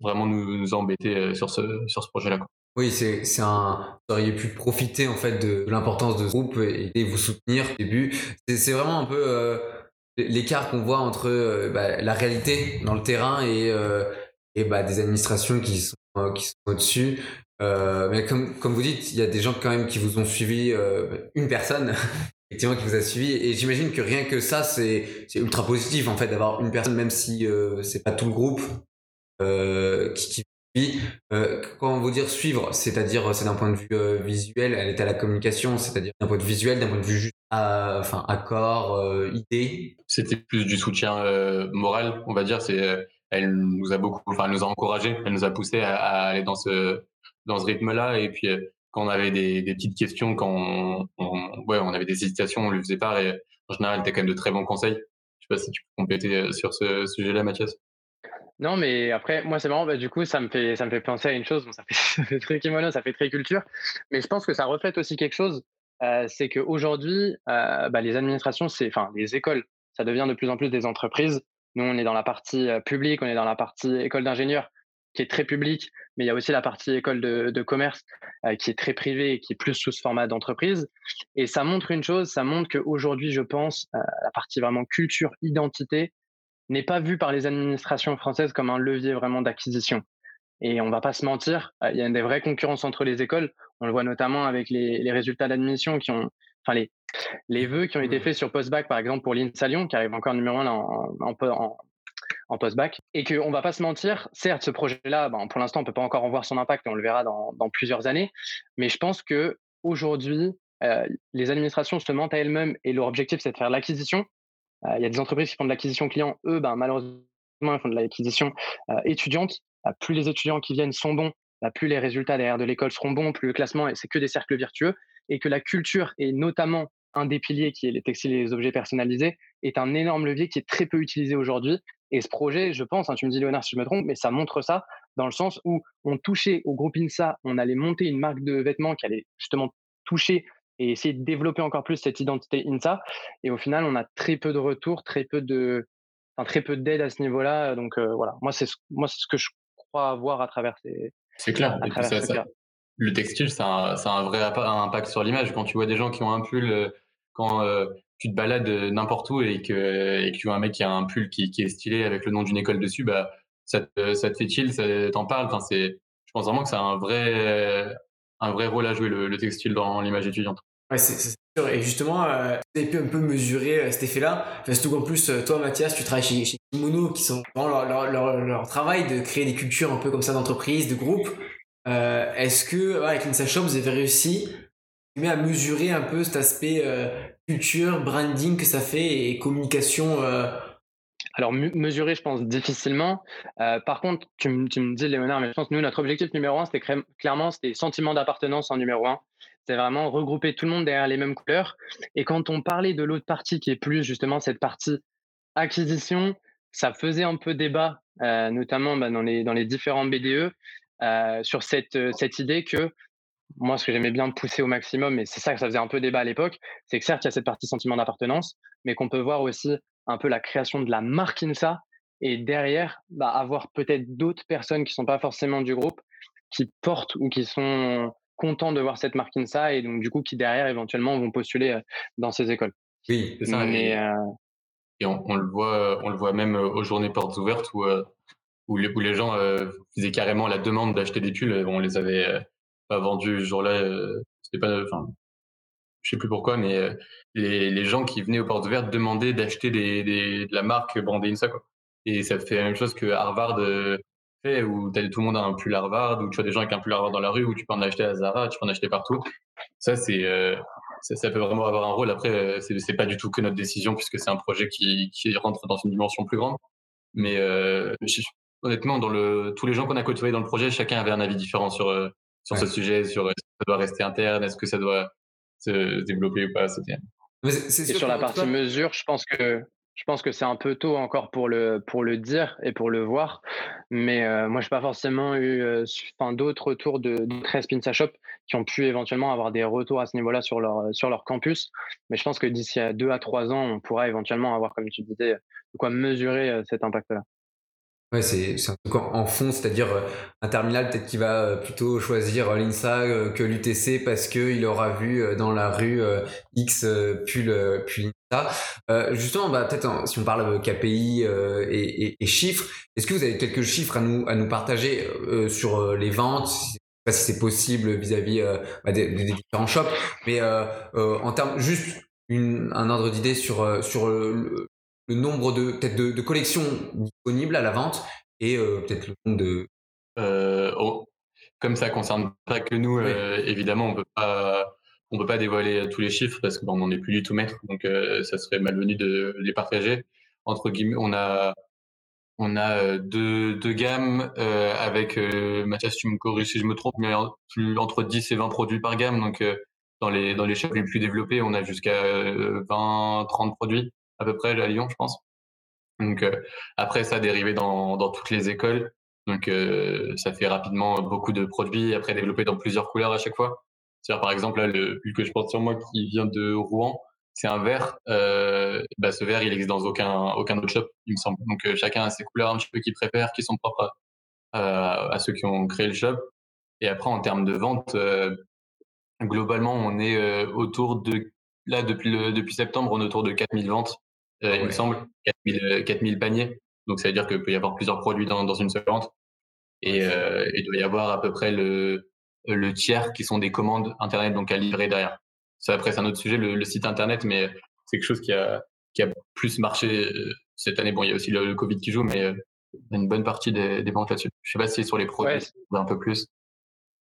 vraiment nous, nous a embêté sur ce, sur ce projet-là. Quoi. Oui, c'est un. Vous auriez pu profiter en fait de, l'importance de ce groupe et, vous soutenir au début. C'est vraiment un peu euh, l'écart qu'on voit entre euh, bah, la réalité dans le terrain et euh, et bah, des administrations qui sont qui sont au-dessus. mais comme comme vous dites, il y a des gens quand même qui vous ont suivi, une personne *laughs* effectivement qui vous a suivi et j'imagine que rien que ça c'est ultra positif en fait d'avoir une personne même si c'est pas tout le groupe qui euh, quand vous dire suivre, c'est-à-dire c'est d'un point de vue euh, visuel, elle est à la communication, c'est-à-dire d'un point de vue visuel, d'un point de vue juste, enfin accord, euh, idée. C'était plus du soutien euh, moral, on va dire. Elle nous a beaucoup, enfin, elle nous a encouragé, elle nous a poussé à, aller dans ce dans ce rythme-là. Et puis quand on avait des, des petites questions, quand on, ouais, on avait des hésitations, on lui faisait part. Et en général, elle était quand même de très bons conseils. Je sais pas si tu peux compléter sur ce sujet-là, Mathias. Non, mais après, moi, c'est marrant, bah, du coup, ça me, fait, ça me fait penser à une chose, ça, fait, *laughs* ça très kimono, ça fait très culture, mais je pense que ça reflète aussi quelque chose, euh, c'est qu'aujourd'hui, euh, bah, les administrations, c'est, enfin, les écoles, ça devient de plus en plus des entreprises. Nous, on est dans la partie euh, publique, on est dans la partie école d'ingénieurs, qui est très publique, mais il y a aussi la partie école de, de commerce, euh, qui est très privée et qui est plus sous ce format d'entreprise. Et ça montre une chose, ça montre qu'aujourd'hui, je pense, euh, la partie vraiment culture, identité, n'est pas vu par les administrations françaises comme un levier vraiment d'acquisition. Et on va pas se mentir, euh, il y a des vraies concurrences entre les écoles. On le voit notamment avec les, les résultats d'admission qui ont, enfin les, les vœux qui ont été faits sur post-bac, par exemple pour l'INSA Lyon, qui arrive encore numéro un en, en, en, post-bac. Et qu'on va pas se mentir, certes, ce projet-là, ben, pour l'instant, on peut pas encore en voir son impact et on le verra dans, dans plusieurs années. Mais je pense que aujourd'hui, euh, les administrations se mentent à elles-mêmes et leur objectif, c'est de faire l'acquisition il y a des entreprises qui font de l'acquisition client, eux, ben, malheureusement, ils font de l'acquisition étudiante. Euh, plus les étudiants qui viennent sont bons, bah, plus les résultats derrière de l'école seront bons, plus le classement, c'est que des cercles vertueux, et que la culture, et notamment un des piliers qui est les textiles et les objets personnalisés, est un énorme levier qui est très peu utilisé aujourd'hui. Et ce projet, je pense, hein, tu me dis Léonard si je me trompe, mais ça montre ça dans le sens où on touchait au groupe INSA, on allait monter une marque de vêtements qui allait justement toucher et essayer de développer encore plus cette identité INSA. Et au final, on a très peu de retours, très peu de, enfin, très peu d'aide à ce niveau-là. Donc euh, voilà, moi c'est ce, moi c'est ce que je crois voir à travers ces. C'est clair. le textile, ça a, un vrai impact sur l'image. Quand tu vois des gens qui ont un pull, euh, quand euh, tu te balades n'importe où et que, et que tu vois un mec qui a un pull qui, qui est stylé avec le nom d'une école dessus, bah ça te, ça te fait chill, ça t'en parle. Enfin, c'est, je pense vraiment que ça a un vrai, un vrai rôle à jouer le, textile dans l'image étudiante. Ouais, c'est sûr. Et justement, euh, vous avez pu un peu mesurer euh, cet effet-là. Surtout qu'en plus, euh, toi, Mathias, tu travailles chez, chez Kimono, qui sont dans leur, travail de créer des cultures un peu comme ça d'entreprise, de groupe. Euh, Est-ce que, avec l'Insa Shop, vous avez réussi à mesurer un peu cet aspect culture, branding que ça fait et communication Alors, mesurer, je pense difficilement. Euh, par contre, tu, me dis, Léonard, mais je pense que nous, notre objectif numéro un, c'était clairement, c'était sentiment d'appartenance en numéro un. C'est vraiment regrouper tout le monde derrière les mêmes couleurs. Et quand on parlait de l'autre partie, qui est plus justement cette partie acquisition, ça faisait un peu débat, euh, notamment bah, dans, les, différents BDE, euh, sur cette, cette idée que moi, ce que j'aimais bien pousser au maximum, et c'est ça que ça faisait un peu débat à l'époque, c'est que certes, il y a cette partie sentiment d'appartenance, mais qu'on peut voir aussi un peu la création de la marque INSA et derrière, bah, avoir peut-être d'autres personnes qui ne sont pas forcément du groupe qui portent ou qui sont contents de voir cette marque INSA et donc du coup qui derrière éventuellement vont postuler euh, dans ces écoles. Oui, c'est ça. Mais, euh et, on, le voit, on le voit même aux journées portes ouvertes où, euh, où, les, où les gens faisaient carrément la demande d'acheter des pulls. On les avait pas vendus ce jour-là. C'était pas, enfin, je sais plus pourquoi, mais euh, les, les, gens qui venaient aux portes ouvertes demandaient d'acheter des, des, de la marque brandée INSA. Quoi. Et ça fait la même chose que Harvard euh, fait, où as, tout le monde a un pull Harvard, où tu vois des gens avec un pull Harvard dans la rue, où tu peux en acheter à Zara, tu peux en acheter partout. Ça, c'est, euh, ça, peut vraiment avoir un rôle. Après, c'est, c'est pas du tout que notre décision, puisque c'est un projet qui, qui rentre dans une dimension plus grande. Mais honnêtement, dans le, tous les gens qu'on a côtoyés dans le projet, chacun avait un avis différent sur, sur ce sujet, sur est-ce que ça doit rester interne, est-ce que ça doit se développer ou pas. et sur la partie mesure, je pense que je pense que c'est un peu tôt encore pour le, pour le dire et pour le voir. Mais euh, moi, je n'ai pas forcément eu euh, d'autres retours de, de 13 Pinsa Shop qui ont pu éventuellement avoir des retours à ce niveau-là sur leur, sur leur campus. Mais je pense que d'ici à deux à trois ans, on pourra éventuellement avoir, comme tu disais, de quoi mesurer euh, cet impact-là. Ouais, c'est un truc en, fond, c'est-à-dire euh, un terminal peut-être qui va euh, plutôt choisir euh, l'INSA que l'UTC parce qu'il aura vu dans la rue X pull, pull INSA. justement, bah, peut-être si on parle KPI et, et, chiffres, est-ce que vous avez quelques chiffres à nous, à nous partager sur les ventes? Pas si c'est possible vis-à-vis bah, des, des, différents shops, mais en termes juste une, un ordre d'idée sur sur le, le nombre de peut-être de, collections disponibles à la vente et euh, peut-être le nombre de. Euh, oh, comme ça concerne pas que nous, euh, évidemment, on peut pas on peut pas dévoiler tous les chiffres parce qu'on n'en est plus du tout maître, donc ça serait malvenu de les partager. Entre guillemets, on a on a deux, deux gammes avec Mathias, tu me corriges si je me trompe, mais entre 10 et 20 produits par gamme. Donc dans les dans les shops les plus développés, on a jusqu'à 20 30 produits à peu près à Lyon, je pense. Donc euh, après, ça a dérivé dans, dans toutes les écoles. Donc euh, ça fait rapidement beaucoup de produits, après développés dans plusieurs couleurs à chaque fois. cest par exemple, là, le pull que je porte sur moi qui vient de Rouen, c'est un vert. Euh, bah, ce vert, il existe dans aucun, aucun autre shop, il me semble. Donc chacun a ses couleurs un petit peu qu'il préfère, qui sont propres à, ceux qui ont créé le shop. Et après, en termes de vente, globalement, on est autour de... Là, depuis, le, depuis septembre, on est autour de 4000 ventes euh, il me semble, 4000, 4000 euh, paniers. Donc ça veut dire qu'il peut y avoir plusieurs produits dans, dans une seule vente. Et euh, il doit y avoir à peu près le, le tiers qui sont des commandes Internet, donc à livrer derrière. Ça, après, c'est un autre sujet, le, site Internet, mais c'est quelque chose qui a, qui a plus marché cette année. Bon, il y a aussi le, Covid qui joue, mais une bonne partie des, des ventes là-dessus. Je sais pas si sur les produits, un peu plus.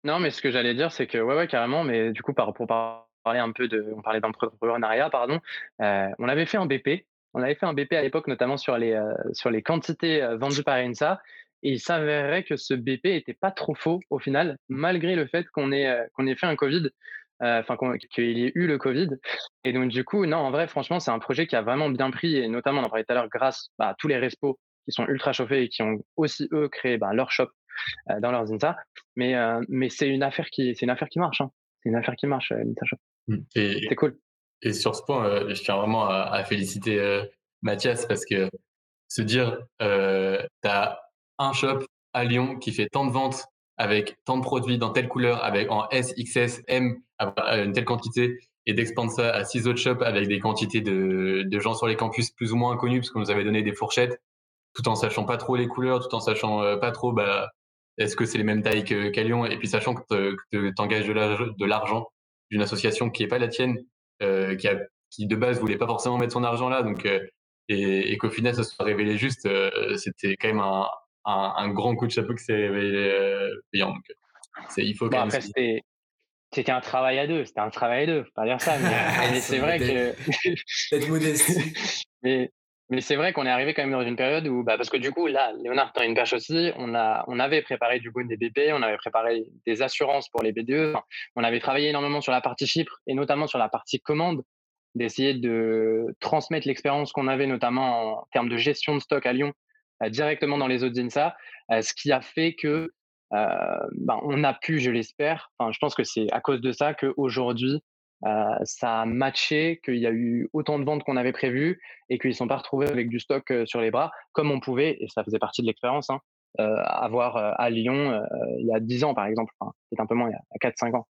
Non, mais ce que j'allais dire, c'est que, ouais, ouais, carrément, mais du coup, par, pour parler un peu de, on parlait d'entrepreneuriat, pardon, euh, on avait fait un BP on avait fait un BP à l'époque, notamment sur les, euh, sur les quantités euh, vendues par INSA. Et il s'avérait que ce BP était pas trop faux au final, malgré le fait qu'on ait, euh, qu'on ait fait un Covid, enfin qu'il y ait eu le Covid. Et donc du coup, non, en vrai, franchement, c'est un projet qui a vraiment bien pris, et notamment, on en parlait tout à l'heure, grâce bah, à tous les respos qui sont ultra chauffés et qui ont aussi, eux, créé bah, leur shop dans leurs INSA. Mais, mais c'est une affaire qui, une affaire qui marche. Hein. C'est une affaire qui marche, l'INSA Shop. Mmh. C'est cool. Et sur ce point, euh, je tiens vraiment à, féliciter euh, Mathias parce que se dire, euh, tu as un shop à Lyon qui fait tant de ventes avec tant de produits dans telle couleur, avec en S, XS, M, une telle quantité, et d'expandre ça à six autres shops avec des quantités de, gens sur les campus plus ou moins inconnus, parce qu'on nous avait donné des fourchettes, tout en sachant pas trop les couleurs, tout en sachant pas trop bah, est-ce que c'est les mêmes tailles qu'à Lyon, et puis sachant que tu engages de l'argent d'une association qui est pas la tienne, euh, qui, a, qui de base voulait pas forcément mettre son argent là, donc euh, et, et qu'au final ça se soit révélé juste, euh, c'était quand même un, un, un, grand coup de chapeau que c'est révélé payant. Donc, c'est, il faut bon, après, c'était, c'était un travail à deux, c'était un travail à deux, faut pas dire ça, mais, *laughs* c'est vrai que. *laughs* Mais Mais c'est vrai qu'on est arrivé quand même dans une période où, bah, parce que du coup, là, Léonard, dans une perche aussi, on, a, on avait préparé du coup des BP, on avait préparé des assurances pour les BDE, on avait travaillé énormément sur la partie chiffre et notamment sur la partie commande, d'essayer de transmettre l'expérience qu'on avait notamment en termes de gestion de stock à Lyon euh, directement dans les autres INSA, euh, ce qui a fait que euh, ben, on a pu, je l'espère, je pense que c'est à cause de ça qu'aujourd'hui, euh, ça a matché, qu'il y a eu autant de ventes qu'on avait prévu et qu'ils ne sont pas retrouvés avec du stock euh, sur les bras, comme on pouvait, et ça faisait partie de l'expérience, hein, euh, avoir à Lyon il y a 10 ans par exemple, enfin, peut un peu moins, il y a 4-5 ans,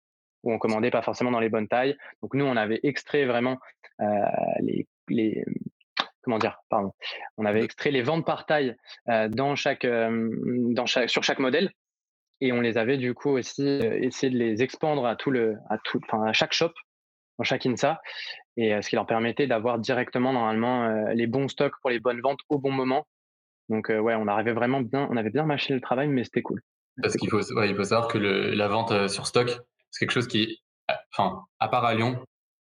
où on commandait pas forcément dans les bonnes tailles. Donc nous, on avait extrait vraiment les, les comment dire, pardon, on avait extrait les ventes par taille dans chaque, dans chaque, sur chaque modèle et on les avait du coup aussi essayé de les expandre à tout le, à tout, enfin à chaque shop dans chaque INSA, et euh, ce qui leur permettait d'avoir directement normalement euh, les bons stocks pour les bonnes ventes au bon moment. Donc euh, ouais, on arrivait vraiment bien, on avait bien mâché le travail, mais c'était cool. Parce qu'il faut, il faut savoir que le, la vente sur stock, c'est quelque chose qui, enfin, à part à Lyon,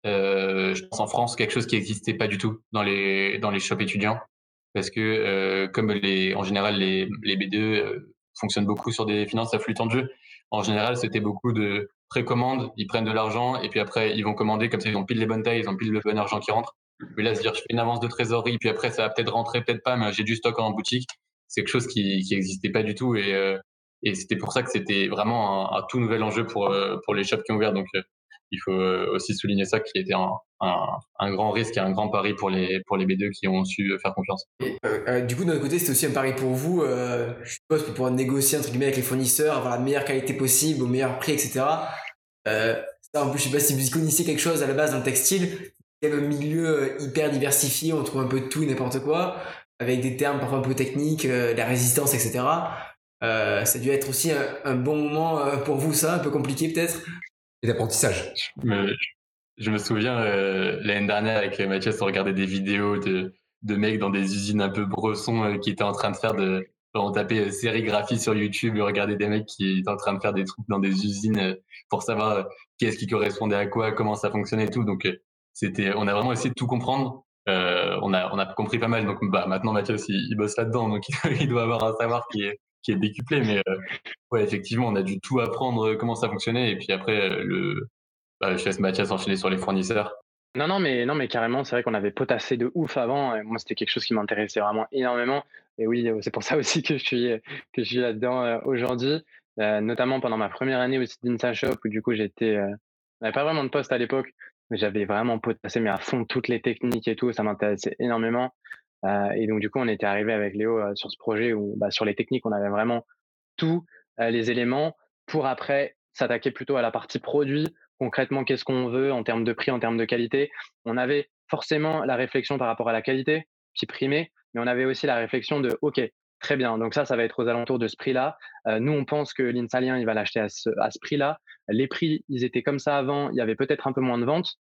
euh, je pense en France, quelque chose qui n'existait pas du tout dans les dans les shops étudiants, parce que euh, comme les, en général les les B2 fonctionnent beaucoup sur des finances à flux tendu, en général c'était beaucoup de précommande, ils prennent de l'argent et puis après ils vont commander comme ça ils ont pile les bonnes tailles, ils ont pile le bon argent qui rentre. Mais là, se dire je fais une avance de trésorerie, puis après ça va peut-être rentrer, peut-être pas, mais j'ai du stock en boutique, c'est quelque chose qui qui existait pas du tout et euh, et c'était pour ça que c'était vraiment un, tout nouvel enjeu pour euh, pour les shops qui ont ouvert. Donc euh, il faut aussi souligner ça qui était un, grand risque et un grand pari pour les pour les B2 qui ont su faire confiance. Euh, du coup, de notre côté, c'était aussi un pari pour vous, euh, je suppose, pour pouvoir négocier entre guillemets avec les fournisseurs, avoir la meilleure qualité possible, au meilleur prix, etc. Euh, en plus, je sais pas si vous connaissiez quelque chose à la base dans le textile. A un milieu hyper diversifié, on trouve un peu de tout et n'importe quoi, avec des termes parfois un peu techniques, la résistance, etc. Euh, ça a dû être aussi un bon moment pour vous, ça, un peu compliqué peut-être? Et d'apprentissage. Je me souviens euh, l'année dernière avec Mathias, on regardait des vidéos de, mecs dans des usines un peu bressons euh, qui étaient en train de faire de. On tapait euh, sérigraphie sur YouTube et regardait des mecs qui étaient en train de faire des trucs dans des usines pour savoir qu'est-ce qui correspondait à quoi, comment ça fonctionnait et tout. Donc c'était, on a vraiment essayé de tout comprendre. On a on a compris pas mal. Donc bah maintenant Mathias il, il bosse là-dedans, donc *laughs* il doit avoir un savoir qui est qui est décuplé. Mais ouais effectivement on a dû tout apprendre comment ça fonctionnait et puis après le bah, je laisse Mathias enchaîner sur les fournisseurs. Non, non, mais, non, mais carrément, c'est vrai qu'on avait potassé de ouf avant. Et moi, c'était quelque chose qui m'intéressait vraiment énormément. Et oui, euh, c'est pour ça aussi que je suis, que je suis là-dedans euh, aujourd'hui. Euh, notamment pendant ma première année aussi d'Insa Shop, où du coup, j'étais. Euh, n'avait pas vraiment de poste à l'époque, mais j'avais vraiment potassé, mais à fond, toutes les techniques et tout. Ça m'intéressait énormément. Et donc, du coup, on était arrivé avec Léo sur ce projet où, bah, sur les techniques, on avait vraiment tous les éléments pour après s'attaquer plutôt à la partie produit concrètement qu'est-ce qu'on veut en termes de prix, en termes de qualité? On avait forcément la réflexion par rapport à la qualité qui primait, mais on avait aussi la réflexion de OK, très bien, donc ça, ça va être aux alentours de ce prix-là. Euh, nous, on pense que l'Insalien, il va l'acheter à à ce prix-là. Les prix, ils étaient comme ça avant, il y avait peut-être un peu moins de ventes.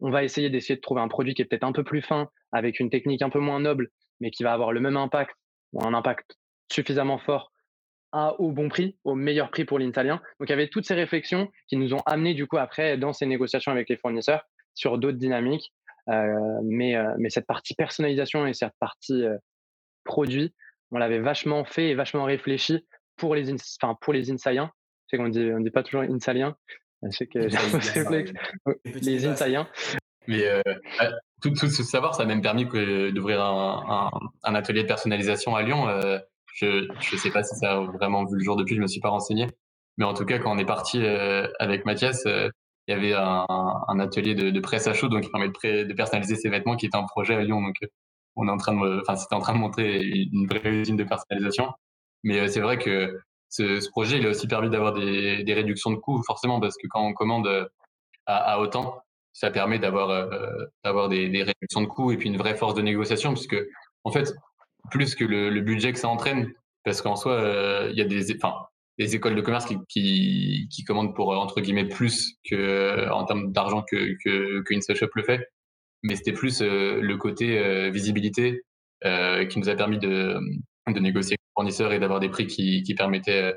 On va essayer d'essayer de trouver un produit qui est peut-être un peu plus fin, avec une technique un peu moins noble, mais qui va avoir le même impact, ou un impact suffisamment fort au bon prix, au meilleur prix pour l'italien. Donc il y avait toutes ces réflexions qui nous ont amené du coup après dans ces négociations avec les fournisseurs sur d'autres dynamiques. Euh, mais, euh, mais cette partie personnalisation et cette partie euh, produit, on l'avait vachement fait et vachement réfléchi pour les, enfin, pour les insaliens. Sais qu'on dit, on dit pas toujours insaliens. Je sais *laughs* que les insaliens. Mais bah, tout, tout, ce savoir, ça a même permis d'ouvrir un, un, un, atelier de personnalisation à Lyon. Je ne sais pas si ça a vraiment vu le jour depuis, je me suis pas renseigné. Mais en tout cas, quand on est parti euh, avec Mathias, euh, il y avait un, un atelier de, de, presse à chaud, donc qui permet de, de, personnaliser ses vêtements, qui était un projet à Lyon. Donc, on est en train de, enfin, c'était en train de montrer une vraie usine de personnalisation. Mais euh, c'est vrai que ce, projet, il a aussi permis d'avoir des, réductions de coûts, forcément, parce que quand on commande à, à autant, ça permet d'avoir d'avoir des, réductions de coûts et puis une vraie force de négociation, puisque en fait, plus que le, budget que ça entraîne, parce qu'en soi, euh, il y a des, enfin, des écoles de commerce qui, commandent pour entre guillemets plus que en termes d'argent que qu'une shop le fait, mais c'était plus euh, le côté euh, visibilité qui nous a permis de négocier fournisseurs et d'avoir des prix qui, permettaient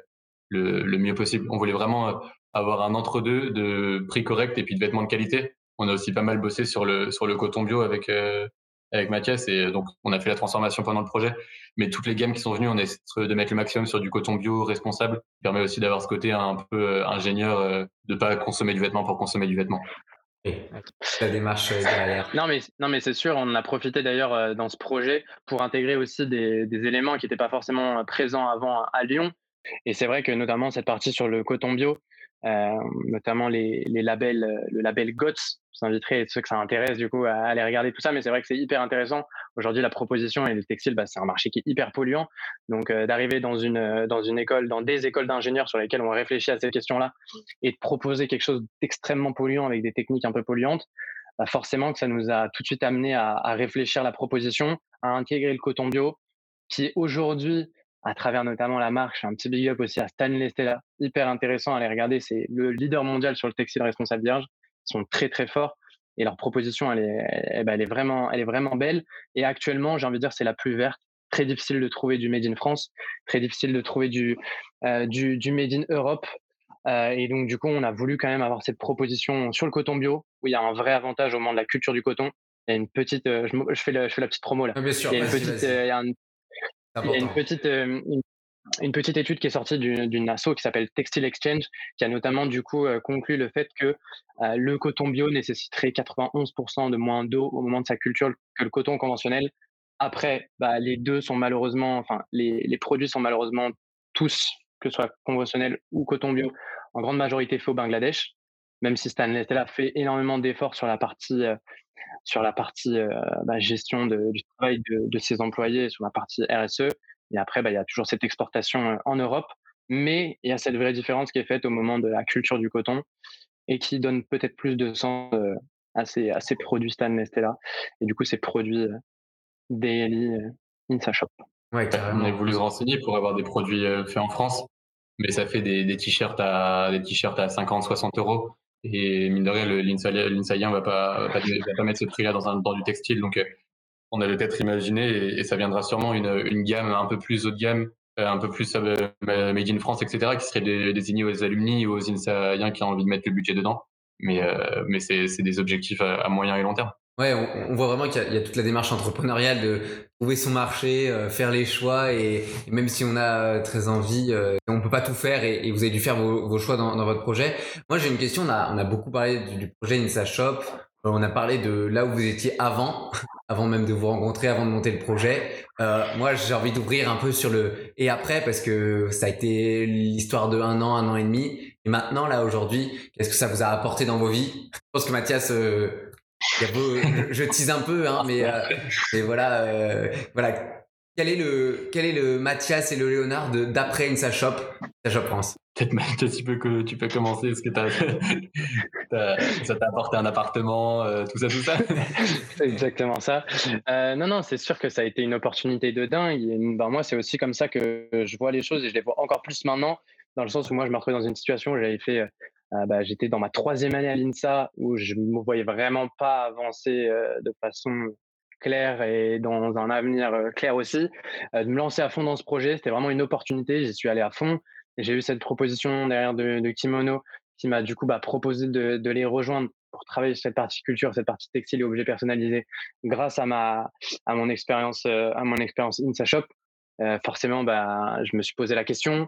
le, le mieux possible. On voulait vraiment avoir un entre-deux de prix correct et puis de vêtements de qualité. On a aussi pas mal bossé sur le sur le coton bio avec avec Mathias et donc on a fait la transformation pendant le projet. Mais toutes les gammes qui sont venues, on essaie de mettre le maximum sur du coton bio responsable. Ça permet aussi d'avoir ce côté un peu ingénieur, de pas consommer du vêtement pour consommer du vêtement. La démarche derrière. Non mais, non, mais c'est sûr, on a profité d'ailleurs dans ce projet pour intégrer aussi des, éléments qui n'étaient pas forcément présents avant à Lyon. Et c'est vrai que notamment cette partie sur le coton bio, euh, notamment les, les, labels, le label GOTS. Je vous inviterai ceux que ça intéresse du coup à aller regarder tout ça, mais c'est vrai que c'est hyper intéressant. Aujourd'hui, la proposition et le textile, bah, c'est un marché qui est hyper polluant. Donc, euh, d'arriver dans une dans une école, dans des écoles d'ingénieurs sur lesquelles on réfléchit à ces questions-là, et de proposer quelque chose d'extrêmement polluant avec des techniques un peu polluantes, bah, forcément que ça nous a tout de suite amené à, à réfléchir la proposition, à intégrer le coton bio, qui aujourd'hui à travers notamment la marque. un petit big up aussi à Stanley Stella, hyper intéressant à aller regarder. C'est le leader mondial sur le textile responsable vierge. Ils sont très très forts et leur proposition, elle est, elle, elle est vraiment, elle est vraiment belle. Et actuellement, j'ai envie de dire, c'est la plus verte. Très difficile de trouver du made in France, très difficile de trouver du, euh, du, du, made in Europe. Euh, et donc, du coup, on a voulu quand même avoir cette proposition sur le coton bio, où il y a un vrai avantage au moment de la culture du coton. Il y a une petite, euh, je, je, fais, je fais la petite promo là. Ah, bien sûr, il y a une petite, euh, il y a un, il y a une petite, euh, une, petite étude qui est sortie d'une asso qui s'appelle Textile Exchange, qui a notamment du coup euh, conclu le fait que euh, le coton bio nécessiterait 91% de moins d'eau au moment de sa culture que le coton conventionnel. Après, bah, les deux sont malheureusement, enfin, les, les, produits sont malheureusement tous, que ce soit conventionnel ou coton bio, en grande majorité faits au Bangladesh, même si Stanley Stella fait énormément d'efforts sur la partie sur la partie euh, bah, gestion de, du travail de, de, ses employés, sur la partie RSE. Et après, bah, il y a toujours cette exportation euh, en Europe. Mais il y a cette vraie différence qui est faite au moment de la culture du coton et qui donne peut-être plus de sens euh, à, ces, à ces produits Stan Nestella. Et du coup, ces produits daily in sa shop. Ouais, On a voulu se renseigner pour avoir des produits faits en France, mais ça fait des, des t-shirts à des t-shirts à 50, 60 euros. Et mine de rien, l'insaïen va pas, va pas, va pas mettre ce prix-là dans, un, dans du textile. Donc, euh, on avait peut-être imaginé, et, ça viendra sûrement une, une gamme un peu plus haut de gamme, euh, un peu plus euh, made in France, etc., qui serait désigné aux alumni ou aux insaïens qui ont envie de mettre le budget dedans. Mais, mais c'est des objectifs à moyen et long terme. Ouais, on, on voit vraiment qu'il y, y, a toute la démarche entrepreneuriale de trouver son marché, euh, faire les choix et, et, même si on a euh, très envie, euh, on peut pas tout faire et, et vous avez dû faire vos, vos choix dans, dans, votre projet. Moi, j'ai une question. On a, on a beaucoup parlé du, du projet Insa Shop. On a parlé de là où vous étiez avant, *laughs* avant même de vous rencontrer, avant de monter le projet. Euh, moi, j'ai envie d'ouvrir un peu sur le et après parce que ça a été l'histoire de un an, un an et demi. Et maintenant, là, aujourd'hui, qu'est-ce que ça vous a apporté dans vos vies? Je pense que Mathias je tease un peu, hein, mais, euh, mais voilà, euh, voilà. Quel est le, quel est le Mathias et le Léonard d'après Insa Shop, Shop France? Peut-être Mathias, tu peux, que, tu peux commencer. Est-ce que ça t'a apporté un appartement, euh, tout ça, tout ça C'est exactement ça. Euh, non, non, c'est sûr que ça a été une opportunité de dingue. Et, ben, moi, c'est aussi comme ça que je vois les choses et je les vois encore plus maintenant, dans le sens où moi, je me retrouve dans une situation où j'avais fait euh, bah, j'étais dans ma troisième année à l'INSA où je me voyais vraiment pas avancer euh, de façon claire et dans un avenir euh, clair aussi. de me lancer à fond dans ce projet, c'était vraiment une opportunité. J'y suis allé à fond. J'ai eu cette proposition derrière de, de Kimono qui m'a du coup bah, proposé de, de, les rejoindre pour travailler sur cette partie culture, cette partie textile et objets personnalisés, grâce à ma à mon expérience à mon expérience Insa Shop. Euh, forcément, bah, je me suis posé la question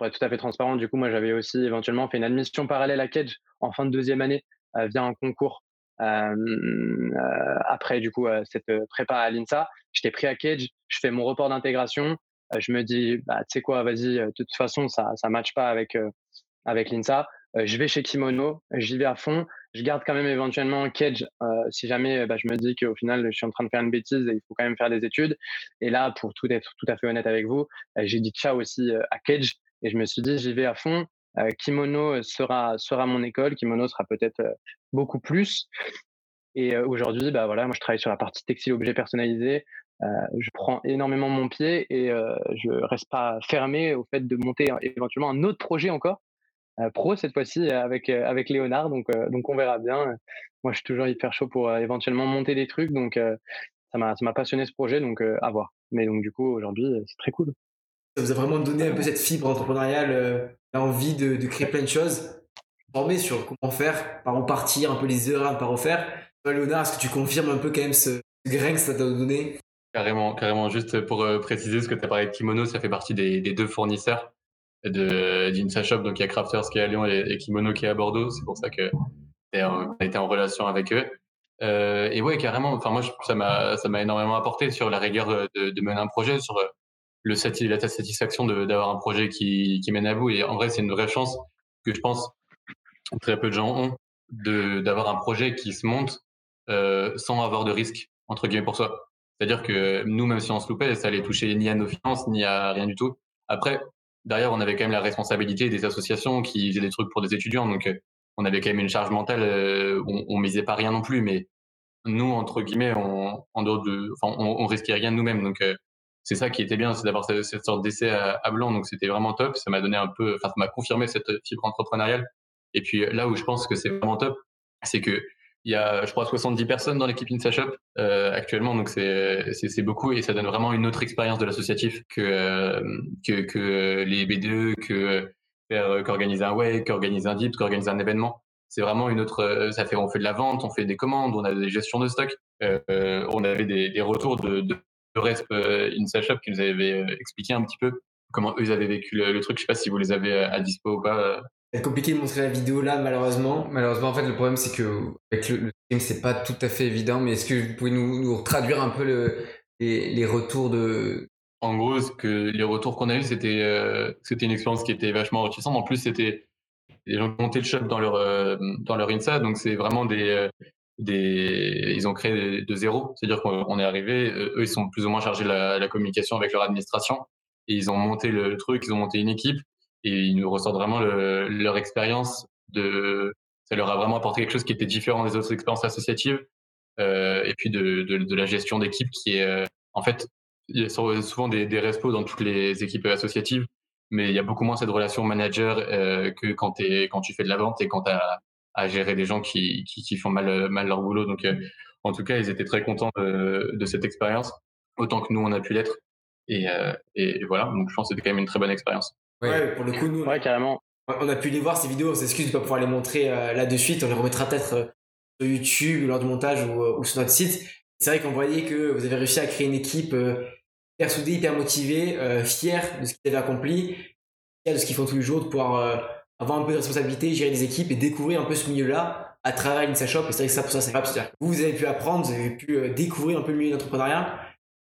pour être tout à fait transparent, du coup, moi, j'avais aussi éventuellement fait une admission parallèle à Cage en fin de deuxième année euh, via un concours. Euh, euh, après, du coup, cette prépa à l'INSA, j'étais pris à Cage, je fais mon report d'intégration. je me dis, bah, tu sais quoi, vas-y, de toute façon, ça ça matche pas avec, avec l'INSA. je vais chez Kimono, j'y vais à fond. Je garde quand même éventuellement Cage si jamais bah, je me dis qu'au final, je suis en train de faire une bêtise et il faut quand même faire des études. Et là, pour tout être tout à fait honnête avec vous, j'ai dit ciao aussi à Cage et je me suis dit, j'y vais à fond. Euh, Kimono sera, sera mon école. Kimono sera peut-être euh, beaucoup plus. Et euh, aujourd'hui, bah voilà, moi je travaille sur la partie textile objet personnalisé. Euh, je prends énormément mon pied et euh, je reste pas fermé au fait de monter éventuellement un autre projet encore pro cette fois-ci avec avec Léonard. Donc donc on verra bien. Moi je suis toujours hyper chaud pour éventuellement monter des trucs. Donc ça m'a ça m'a passionné ce projet. Donc à voir. Mais donc du coup aujourd'hui c'est très cool ça vous a vraiment donné un peu cette fibre entrepreneuriale, euh, l'envie de, de, créer plein de choses, former sur comment faire, par où partir, un peu les erreurs à ne pas refaire. Léonard, est-ce que tu confirmes un peu quand même ce, grain que ça t'a donné? Carrément, carrément. Juste pour préciser, ce que tu as parlé de Kimono, ça fait partie des, deux fournisseurs de d'Insa Shop. Donc il y a Crafters qui est à Lyon et, Kimono qui est à Bordeaux. C'est pour ça que on a été en relation avec eux. Euh, et ouais, carrément. Enfin moi, ça m'a énormément apporté sur la rigueur de, de mener un projet, sur le la satisfaction d'avoir un projet qui, qui mène à bout. Et en vrai, c'est une vraie chance que je pense très peu de gens ont d'avoir un projet qui se monte euh, sans avoir de risque entre guillemets pour soi. C'est-à-dire que nous, même si on se loupait, ça allait toucher ni à nos finances ni à rien du tout. Après, derrière, on avait quand même la responsabilité des associations qui faisaient des trucs pour des étudiants. Donc, euh, on avait quand même une charge mentale. Euh, on, on misait pas rien non plus, mais nous, entre guillemets, on, en dehors de, enfin, on, risquait rien nous-mêmes. Donc, c'est ça qui était bien, c'est d'avoir cette, cette, sorte d'essai à, blanc. Donc, c'était vraiment top. Ça m'a donné un peu, enfin, ça m'a confirmé cette fibre entrepreneuriale. Et puis là où je pense que c'est vraiment top, c'est que il y a, je crois, 70 personnes dans l'équipe InstaShop euh, actuellement, donc c'est, beaucoup et ça donne vraiment une autre expérience de l'associatif que, euh, que, que les BDE, que faire qu'organiser un wake, qu'organiser un dip, qu'organiser un événement. C'est vraiment une autre. Euh, ça fait, on fait de la vente, on fait des commandes, on a des gestions de stock. Euh, on avait des, des retours de, de, de Resp euh, InstaShop qui nous avaient expliqué un petit peu comment eux avaient vécu le, le truc. Je sais pas si vous les avez à dispo ou pas. C'est compliqué de montrer la vidéo là, malheureusement. Malheureusement, en fait, le problème, c'est que avec le, le stream, c'est pas tout à fait évident. Mais est-ce que vous pouvez nous, nous traduire un peu le, les, les, retours de. En gros, ce que les retours qu'on a eu, c'était euh, c'était une expérience qui était vachement enrichissante. En plus, c'était des gens qui montaient le shop dans leur euh, dans leur insa, donc c'est vraiment des euh, ils ont créé de zéro. C'est-à-dire qu'on est arrivé, eux, ils sont plus ou moins chargés de la, communication avec leur administration et ils ont monté le truc, ils ont monté une équipe et ils nous ressortent vraiment le, leur expérience de ça leur a vraiment apporté quelque chose qui était différent des autres expériences associatives euh, et puis de, la gestion d'équipe qui est euh, en fait il y a souvent des, des respos dans toutes les équipes associatives mais il y a beaucoup moins cette relation manager euh, que quand tu fais de la vente et quand tu as à gérer des gens qui, qui, qui, font mal, mal leur boulot. Donc euh, en tout cas ils étaient très contents de, de cette expérience autant que nous on a pu l'être. Et, euh, et voilà. Donc je pense que c'était quand même une très bonne expérience. Ouais, pour le coup, nous, ouais, carrément. on a pu les voir ces vidéos, on s'excuse de pas pouvoir les montrer euh, là de suite, on les remettra peut-être euh, sur YouTube lors du montage ou, euh, ou sur notre site. C'est vrai qu'on voyait que vous avez réussi à créer une équipe euh, hyper soudée, hyper motivée, euh, fière de ce qu'ils avaient accompli, fière de ce qu'ils font tous les jours, de pouvoir avoir un peu de responsabilité, gérer des équipes et découvrir un peu ce milieu-là à travers l'Insa Shop. Et c'est vrai que ça, pour ça, c'est grave. Vous, vous avez pu apprendre, vous avez pu découvrir un peu le milieu de l'entrepreneuriat,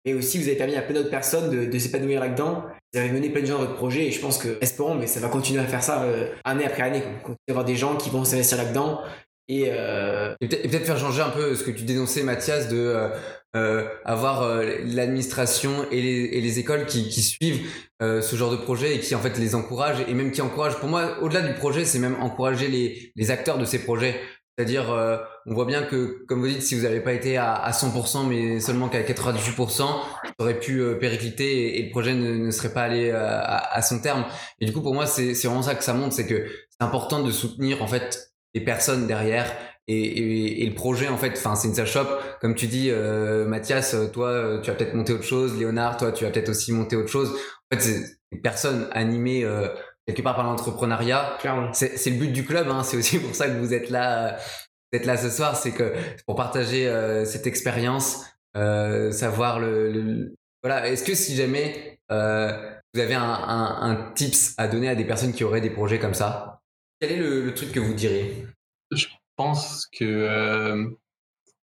mais aussi vous avez permis à plein d'autres personnes de, de s'épanouir là-dedans vous avez mené plein de gens dans votre projet et je pense que, espérons, mais ça va continuer à faire ça euh, année après année. Continuer à avoir des gens qui vont s'investir là-dedans et, euh... et peut-être faire changer un peu ce que tu dénonçais, Mathias, de euh, euh avoir euh, l'administration et les, et les écoles qui, qui suivent ce genre de projet et qui en fait les encouragent et même qui encouragent. Pour moi, au-delà du projet, c'est même encourager les, les acteurs de ces projets. C'est-à-dire, euh, on voit bien que, comme vous dites, si vous n'avez pas été à, à 100%, mais seulement qu'à 98%, ça aurait pu euh, péricliter et, et, le projet ne, serait pas allé euh, à, à, son terme. Et du coup, pour moi, c'est vraiment ça que ça montre, c'est que c'est important de soutenir en fait les personnes derrière et, et, et le projet en fait. Enfin, c'est une shop, comme tu dis, euh, Mathias, toi, tu vas peut-être monter autre chose. Léonard, toi, tu vas peut-être aussi monter autre chose. En fait, c'est des personnes animées quelque part par l'entrepreneuriat. C'est le but du club, hein. c'est aussi *laughs* pour ça que vous êtes là, vous êtes là ce soir, c'est que pour partager euh, cette expérience, euh, savoir le, le... voilà. Est-ce que si jamais euh, vous avez un, un, un, tips à donner à des personnes qui auraient des projets comme ça, quel est le, truc que vous diriez? Je pense que euh,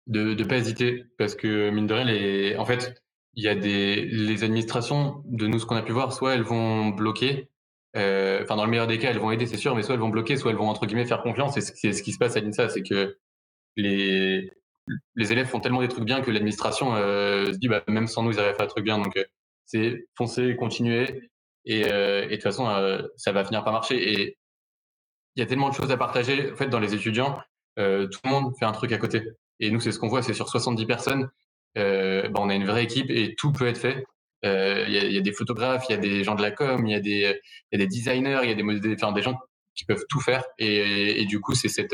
de ne pas hésiter, parce que mine de rien, en fait, il y a des les administrations de nous ce qu'on a pu voir, soit elles vont bloquer euh, enfin, dans le meilleur des cas, elles vont aider, c'est sûr, mais soit elles vont bloquer, soit elles vont entre guillemets faire confiance. Et c'est ce qui se passe à l'INSA, c'est que les les élèves font tellement des trucs bien que l'administration euh, se dit bah même sans nous ils arrivent à faire des trucs bien. Donc c'est foncer, continuer et, et de toute façon ça va finir par marcher. Et il y a tellement de choses à partager. En fait, dans les étudiants, euh, tout le monde fait un truc à côté. Et nous, c'est ce qu'on voit, c'est sur 70 personnes, bah, on a une vraie équipe et tout peut être fait. Euh, il y, a, des photographes, il y a des gens de la com, il y a des, y a des designers, il y a des, enfin, des gens qui peuvent tout faire. Et, du coup, c'est cet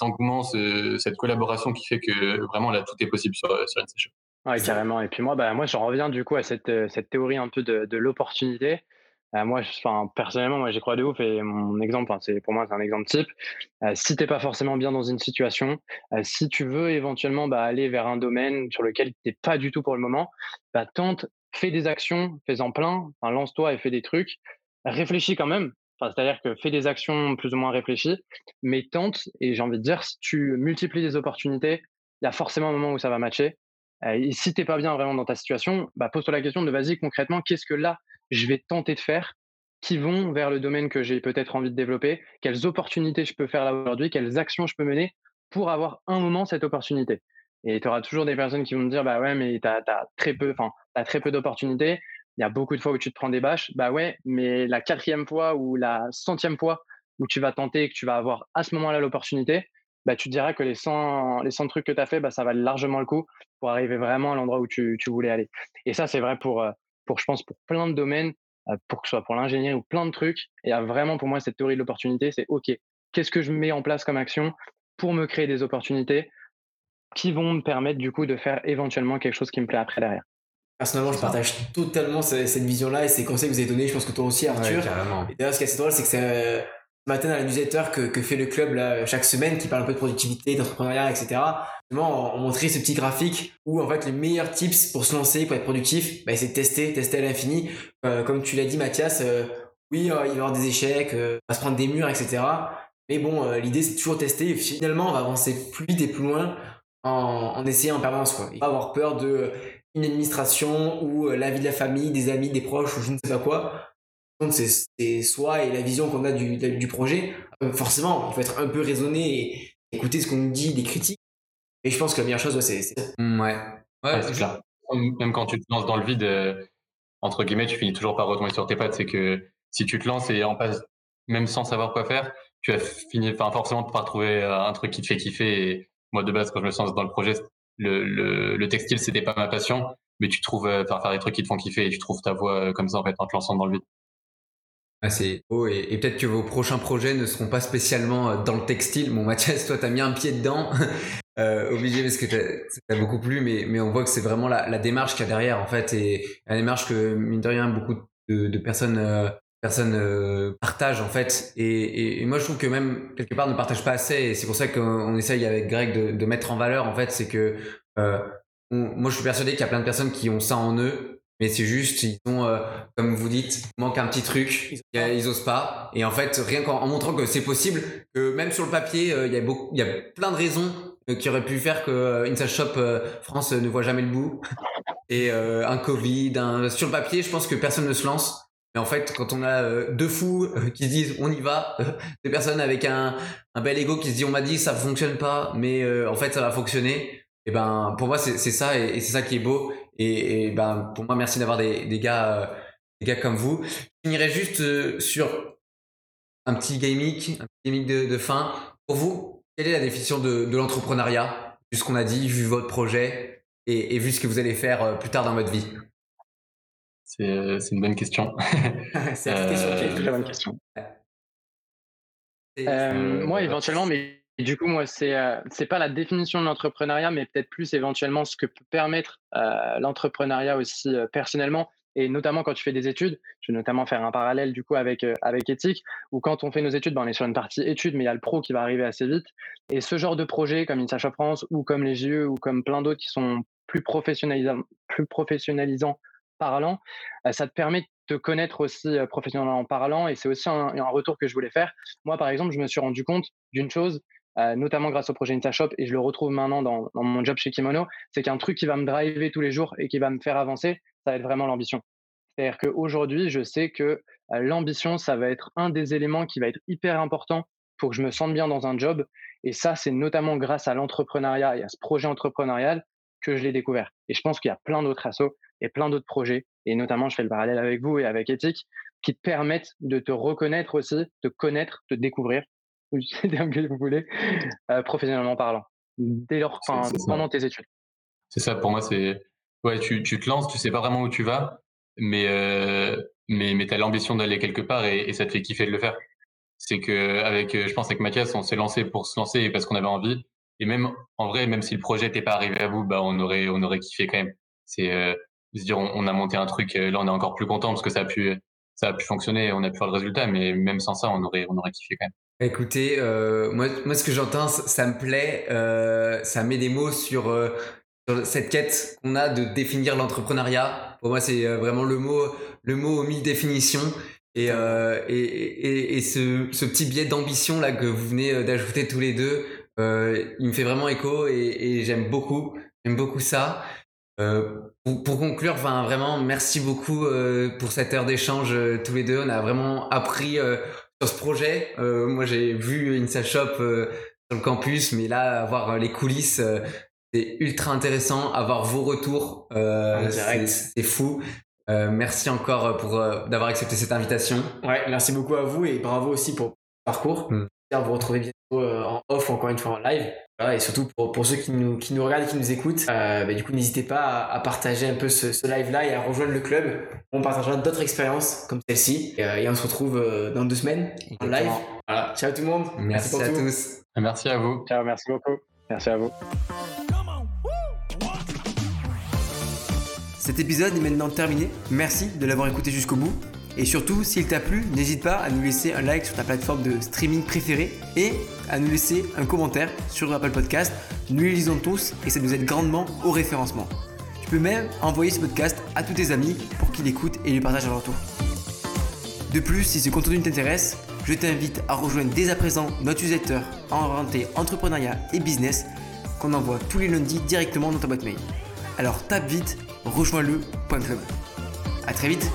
engouement, ce, cette collaboration qui fait que vraiment là, tout est possible sur, sur Shop. Ouais, carrément. Et puis moi, bah, moi, j'en reviens du coup à cette, cette théorie un peu de l'opportunité. Euh, moi, personnellement, moi, j'y crois de ouf et mon exemple, c'est pour moi, c'est un exemple type. Euh, si t'es pas forcément bien dans une situation, euh, si tu veux éventuellement bah, aller vers un domaine sur lequel t'es pas du tout pour le moment, bah, tente, fais des actions, fais-en plein, lance-toi et fais des trucs. Réfléchis quand même. C'est-à-dire que fais des actions plus ou moins réfléchies, mais tente. Et j'ai envie de dire, si tu multiplies les opportunités, il y a forcément un moment où ça va matcher. et si t'es pas bien vraiment dans ta situation, bah, pose-toi la question de vas-y concrètement, qu'est-ce que là je vais tenter de faire qui vont vers le domaine que j'ai peut-être envie de développer, quelles opportunités je peux faire là aujourd'hui, quelles actions je peux mener pour avoir un moment cette opportunité. Et tu auras toujours des personnes qui vont me dire bah ouais mais tu as, très peu peu d'opportunités, il y a beaucoup de fois où tu te prends des bâches, bah ouais, mais la quatrième fois ou la centième fois où tu vas tenter et que tu vas avoir à ce moment-là l'opportunité, bah tu te diras que les 100 les 100 trucs que tu as fait bah ça valent largement le coup pour arriver vraiment à l'endroit où tu, tu voulais aller. Et ça c'est vrai pour euh, pour, je pense, pour plein de domaines, euh, pour que ce soit pour l'ingénierie ou plein de trucs. Et il y a vraiment pour moi cette théorie de l'opportunité, c'est OK, qu'est-ce que je mets en place comme action pour me créer des opportunités qui vont me permettre du coup de faire éventuellement quelque chose qui me plaît après derrière? Personnellement, je partage totalement cette vision-là et ces conseils que vous avez donnés. Je pense que toi aussi, Arthur. et d'ailleurs, ce qui est assez drôle, c'est que c'est matin dans la newsletter que, fait le club chaque semaine, qui parle un peu de productivité, d'entrepreneuriat, etc. On, montrait ce petit graphique où en fait les meilleurs tips pour se lancer, pour être productif, bah, c'est de tester, tester à l'infini. Euh, comme tu l'as dit, Mathias, euh, oui, euh, il va y avoir des échecs, on va se prendre des murs, etc. Mais bon, l'idée c'est toujours tester finalement on va avancer plus vite et plus loin en, essayant en permanence. Quoi. Il pas avoir peur de une administration ou la vie de la famille, des amis, des proches ou je ne sais pas quoi c'est soi et la vision qu'on a du, du projet. Euh, forcément, il faut être un peu raisonné et écouter ce qu'on nous dit, des critiques. Et je pense que la meilleure chose, c'est. Mm, ouais. Ouais, c'est clair. Même quand tu te lances dans le vide, euh, entre guillemets, tu finis toujours par retomber sur tes pattes. C'est que si tu te lances et en passe, même sans savoir quoi faire, tu vas finir, enfin, forcément par trouver euh, un truc qui te fait kiffer. Et moi, de base, quand je me lance dans le projet, le, le, le textile, c'était pas ma passion, mais tu trouves, faire, faire des trucs qui te font kiffer et tu trouves ta voie comme ça, en fait, en te lançant dans le vide. Ah, c'est beau et, peut-être que vos prochains projets ne seront pas spécialement euh, dans le textile. Bon, Mathias, toi, t'as mis un pied dedans, *laughs* euh, obligé parce que t'as beaucoup plu, mais, mais on voit que c'est vraiment la, la démarche qu'il y a derrière, en fait, et la démarche que, mine de rien, beaucoup de, de personnes, euh, personnes euh, partagent, en fait. Et, et, moi, je trouve que même, quelque part, ne partagent pas assez, et c'est pour ça qu'on essaye avec Greg de, de, mettre en valeur, en fait, c'est que euh, moi, je suis persuadé qu'il y a plein de personnes qui ont ça en eux, mais c'est juste ils ont euh, comme vous dites manque un petit truc ils, osent pas et en fait rien qu'en montrant que c'est possible que même sur le papier euh, il y a beaucoup il y a plein de raisons euh, qui auraient pu faire que Inside Shop France ne voit jamais le bout et un Covid un... sur le papier je pense que personne ne se lance mais en fait, quand on a deux fous qui se disent on y va, des personnes avec un, un bel ego qui se dit on m'a dit ça fonctionne pas, mais en fait ça va fonctionner. Et ben pour moi c'est ça et c'est ça qui est beau. Et, ben, pour moi, merci d'avoir des, des, gars, euh, des gars comme vous. Je finirai juste euh, sur un petit gamic, un petit de, de, fin. Pour vous, quelle est la définition de, de l'entrepreneuriat, vu ce qu'on a dit, vu votre projet et, et, vu ce que vous allez faire euh, plus tard dans votre vie C'est une bonne question. *laughs* c'est une très bonne question. Euh, moi, éventuellement, mais du coup, moi, c'est euh, pas la définition de l'entrepreneuriat, mais peut-être plus éventuellement ce que peut permettre euh, l'entrepreneuriat aussi euh, personnellement, et notamment quand tu fais des études. Je vais notamment faire un parallèle du coup avec avec éthique, où quand on fait nos études, ben, on est sur une partie études, mais il y a le pro qui va arriver assez vite. Et ce genre de projet, comme INSACH France ou comme les JE ou comme plein d'autres qui sont plus professionnalisants, plus professionnalisants parlant, ça te permet de connaître aussi professionnellement parlant, et c'est aussi un retour que je voulais faire. Moi, par exemple, je me suis rendu compte d'une chose, euh, notamment grâce au projet InstaShop, et je le retrouve maintenant dans, dans mon job chez Kimono, c'est qu'un truc qui va me driver tous les jours et qui va me faire avancer, ça va être vraiment l'ambition. C'est-à-dire qu'aujourd'hui, je sais que euh, l'ambition, ça va être un des éléments qui va être hyper important pour que je me sente bien dans un job. Et ça, c'est notamment grâce à l'entrepreneuriat et à ce projet entrepreneurial que je l'ai découvert. Et je pense qu'il y a plein d'autres assos et plein d'autres projets, et notamment, je fais le parallèle avec vous et avec Ethic, qui te permettent de te reconnaître aussi, de connaître, de découvrir *laughs* que vous voulez, euh, professionnellement parlant, dès lors, pendant tes études. C'est ça, pour moi, c'est. Ouais, tu, tu, te lances, tu sais pas vraiment où tu vas, mais, euh, mais, mais tu as l'ambition d'aller quelque part et, ça te fait kiffer de le faire. C'est que, avec, je pense, avec Mathias, on s'est lancé pour se lancer parce qu'on avait envie. Et même, en vrai, même si le projet n'était pas arrivé à bout, bah, on aurait, on aurait kiffé quand même. C'est, euh, se dire, on, a monté un truc, là, on est encore plus content parce que ça a pu, ça a pu fonctionner on a pu faire le résultat, mais même sans ça, on aurait, on aurait kiffé quand même. Écoutez, euh, moi, moi, ce que j'entends, ça me plaît. Euh, ça met des mots sur, euh, sur cette quête qu'on a de définir l'entrepreneuriat. Pour moi, c'est vraiment le mot, le mot aux mille définitions. Et, et, et, ce, petit biais d'ambition là que vous venez d'ajouter tous les deux, il me fait vraiment écho et, j'aime beaucoup, j'aime beaucoup ça. Pour, pour, conclure, enfin, vraiment, merci beaucoup pour cette heure d'échange tous les deux. On a vraiment appris sur ce projet. Euh, moi, j'ai vu Insta Shop sur le campus, mais là, avoir les coulisses, c'est ultra intéressant. Avoir vos retours, c'est fou. Euh, merci encore pour euh, d'avoir accepté cette invitation. Ouais, merci beaucoup à vous et bravo aussi pour le parcours. Mm. Vous retrouver bientôt euh, en off ou encore une fois en live. Voilà, et surtout pour, pour ceux qui nous, qui nous regardent et qui nous écoutent, bah, du coup n'hésitez pas à, à, partager un peu ce, ce live-là et à rejoindre le club. On partagera d'autres expériences comme celle-ci et, et, on se retrouve dans deux semaines en live. Voilà. Ciao tout le monde. Merci, merci à tout. tous. Merci à vous. Ciao, merci beaucoup. Merci à vous. Cet épisode est maintenant terminé. Merci de l'avoir écouté jusqu'au bout. Et surtout, s'il t'a plu, n'hésite pas à nous laisser un like sur ta plateforme de streaming préférée et à nous laisser un commentaire sur Apple Podcast. Nous les lisons tous et ça nous aide grandement au référencement. Tu peux même envoyer ce podcast à tous tes amis pour qu'ils l'écoutent et lui partagent à leur tour. De plus, si ce contenu t'intéresse, je t'invite à rejoindre dès à présent notre newsletter orienté entrepreneuriat et business qu'on envoie tous les lundis directement dans ta boîte mail. Alors tape vite rejoins-le.club. A très vite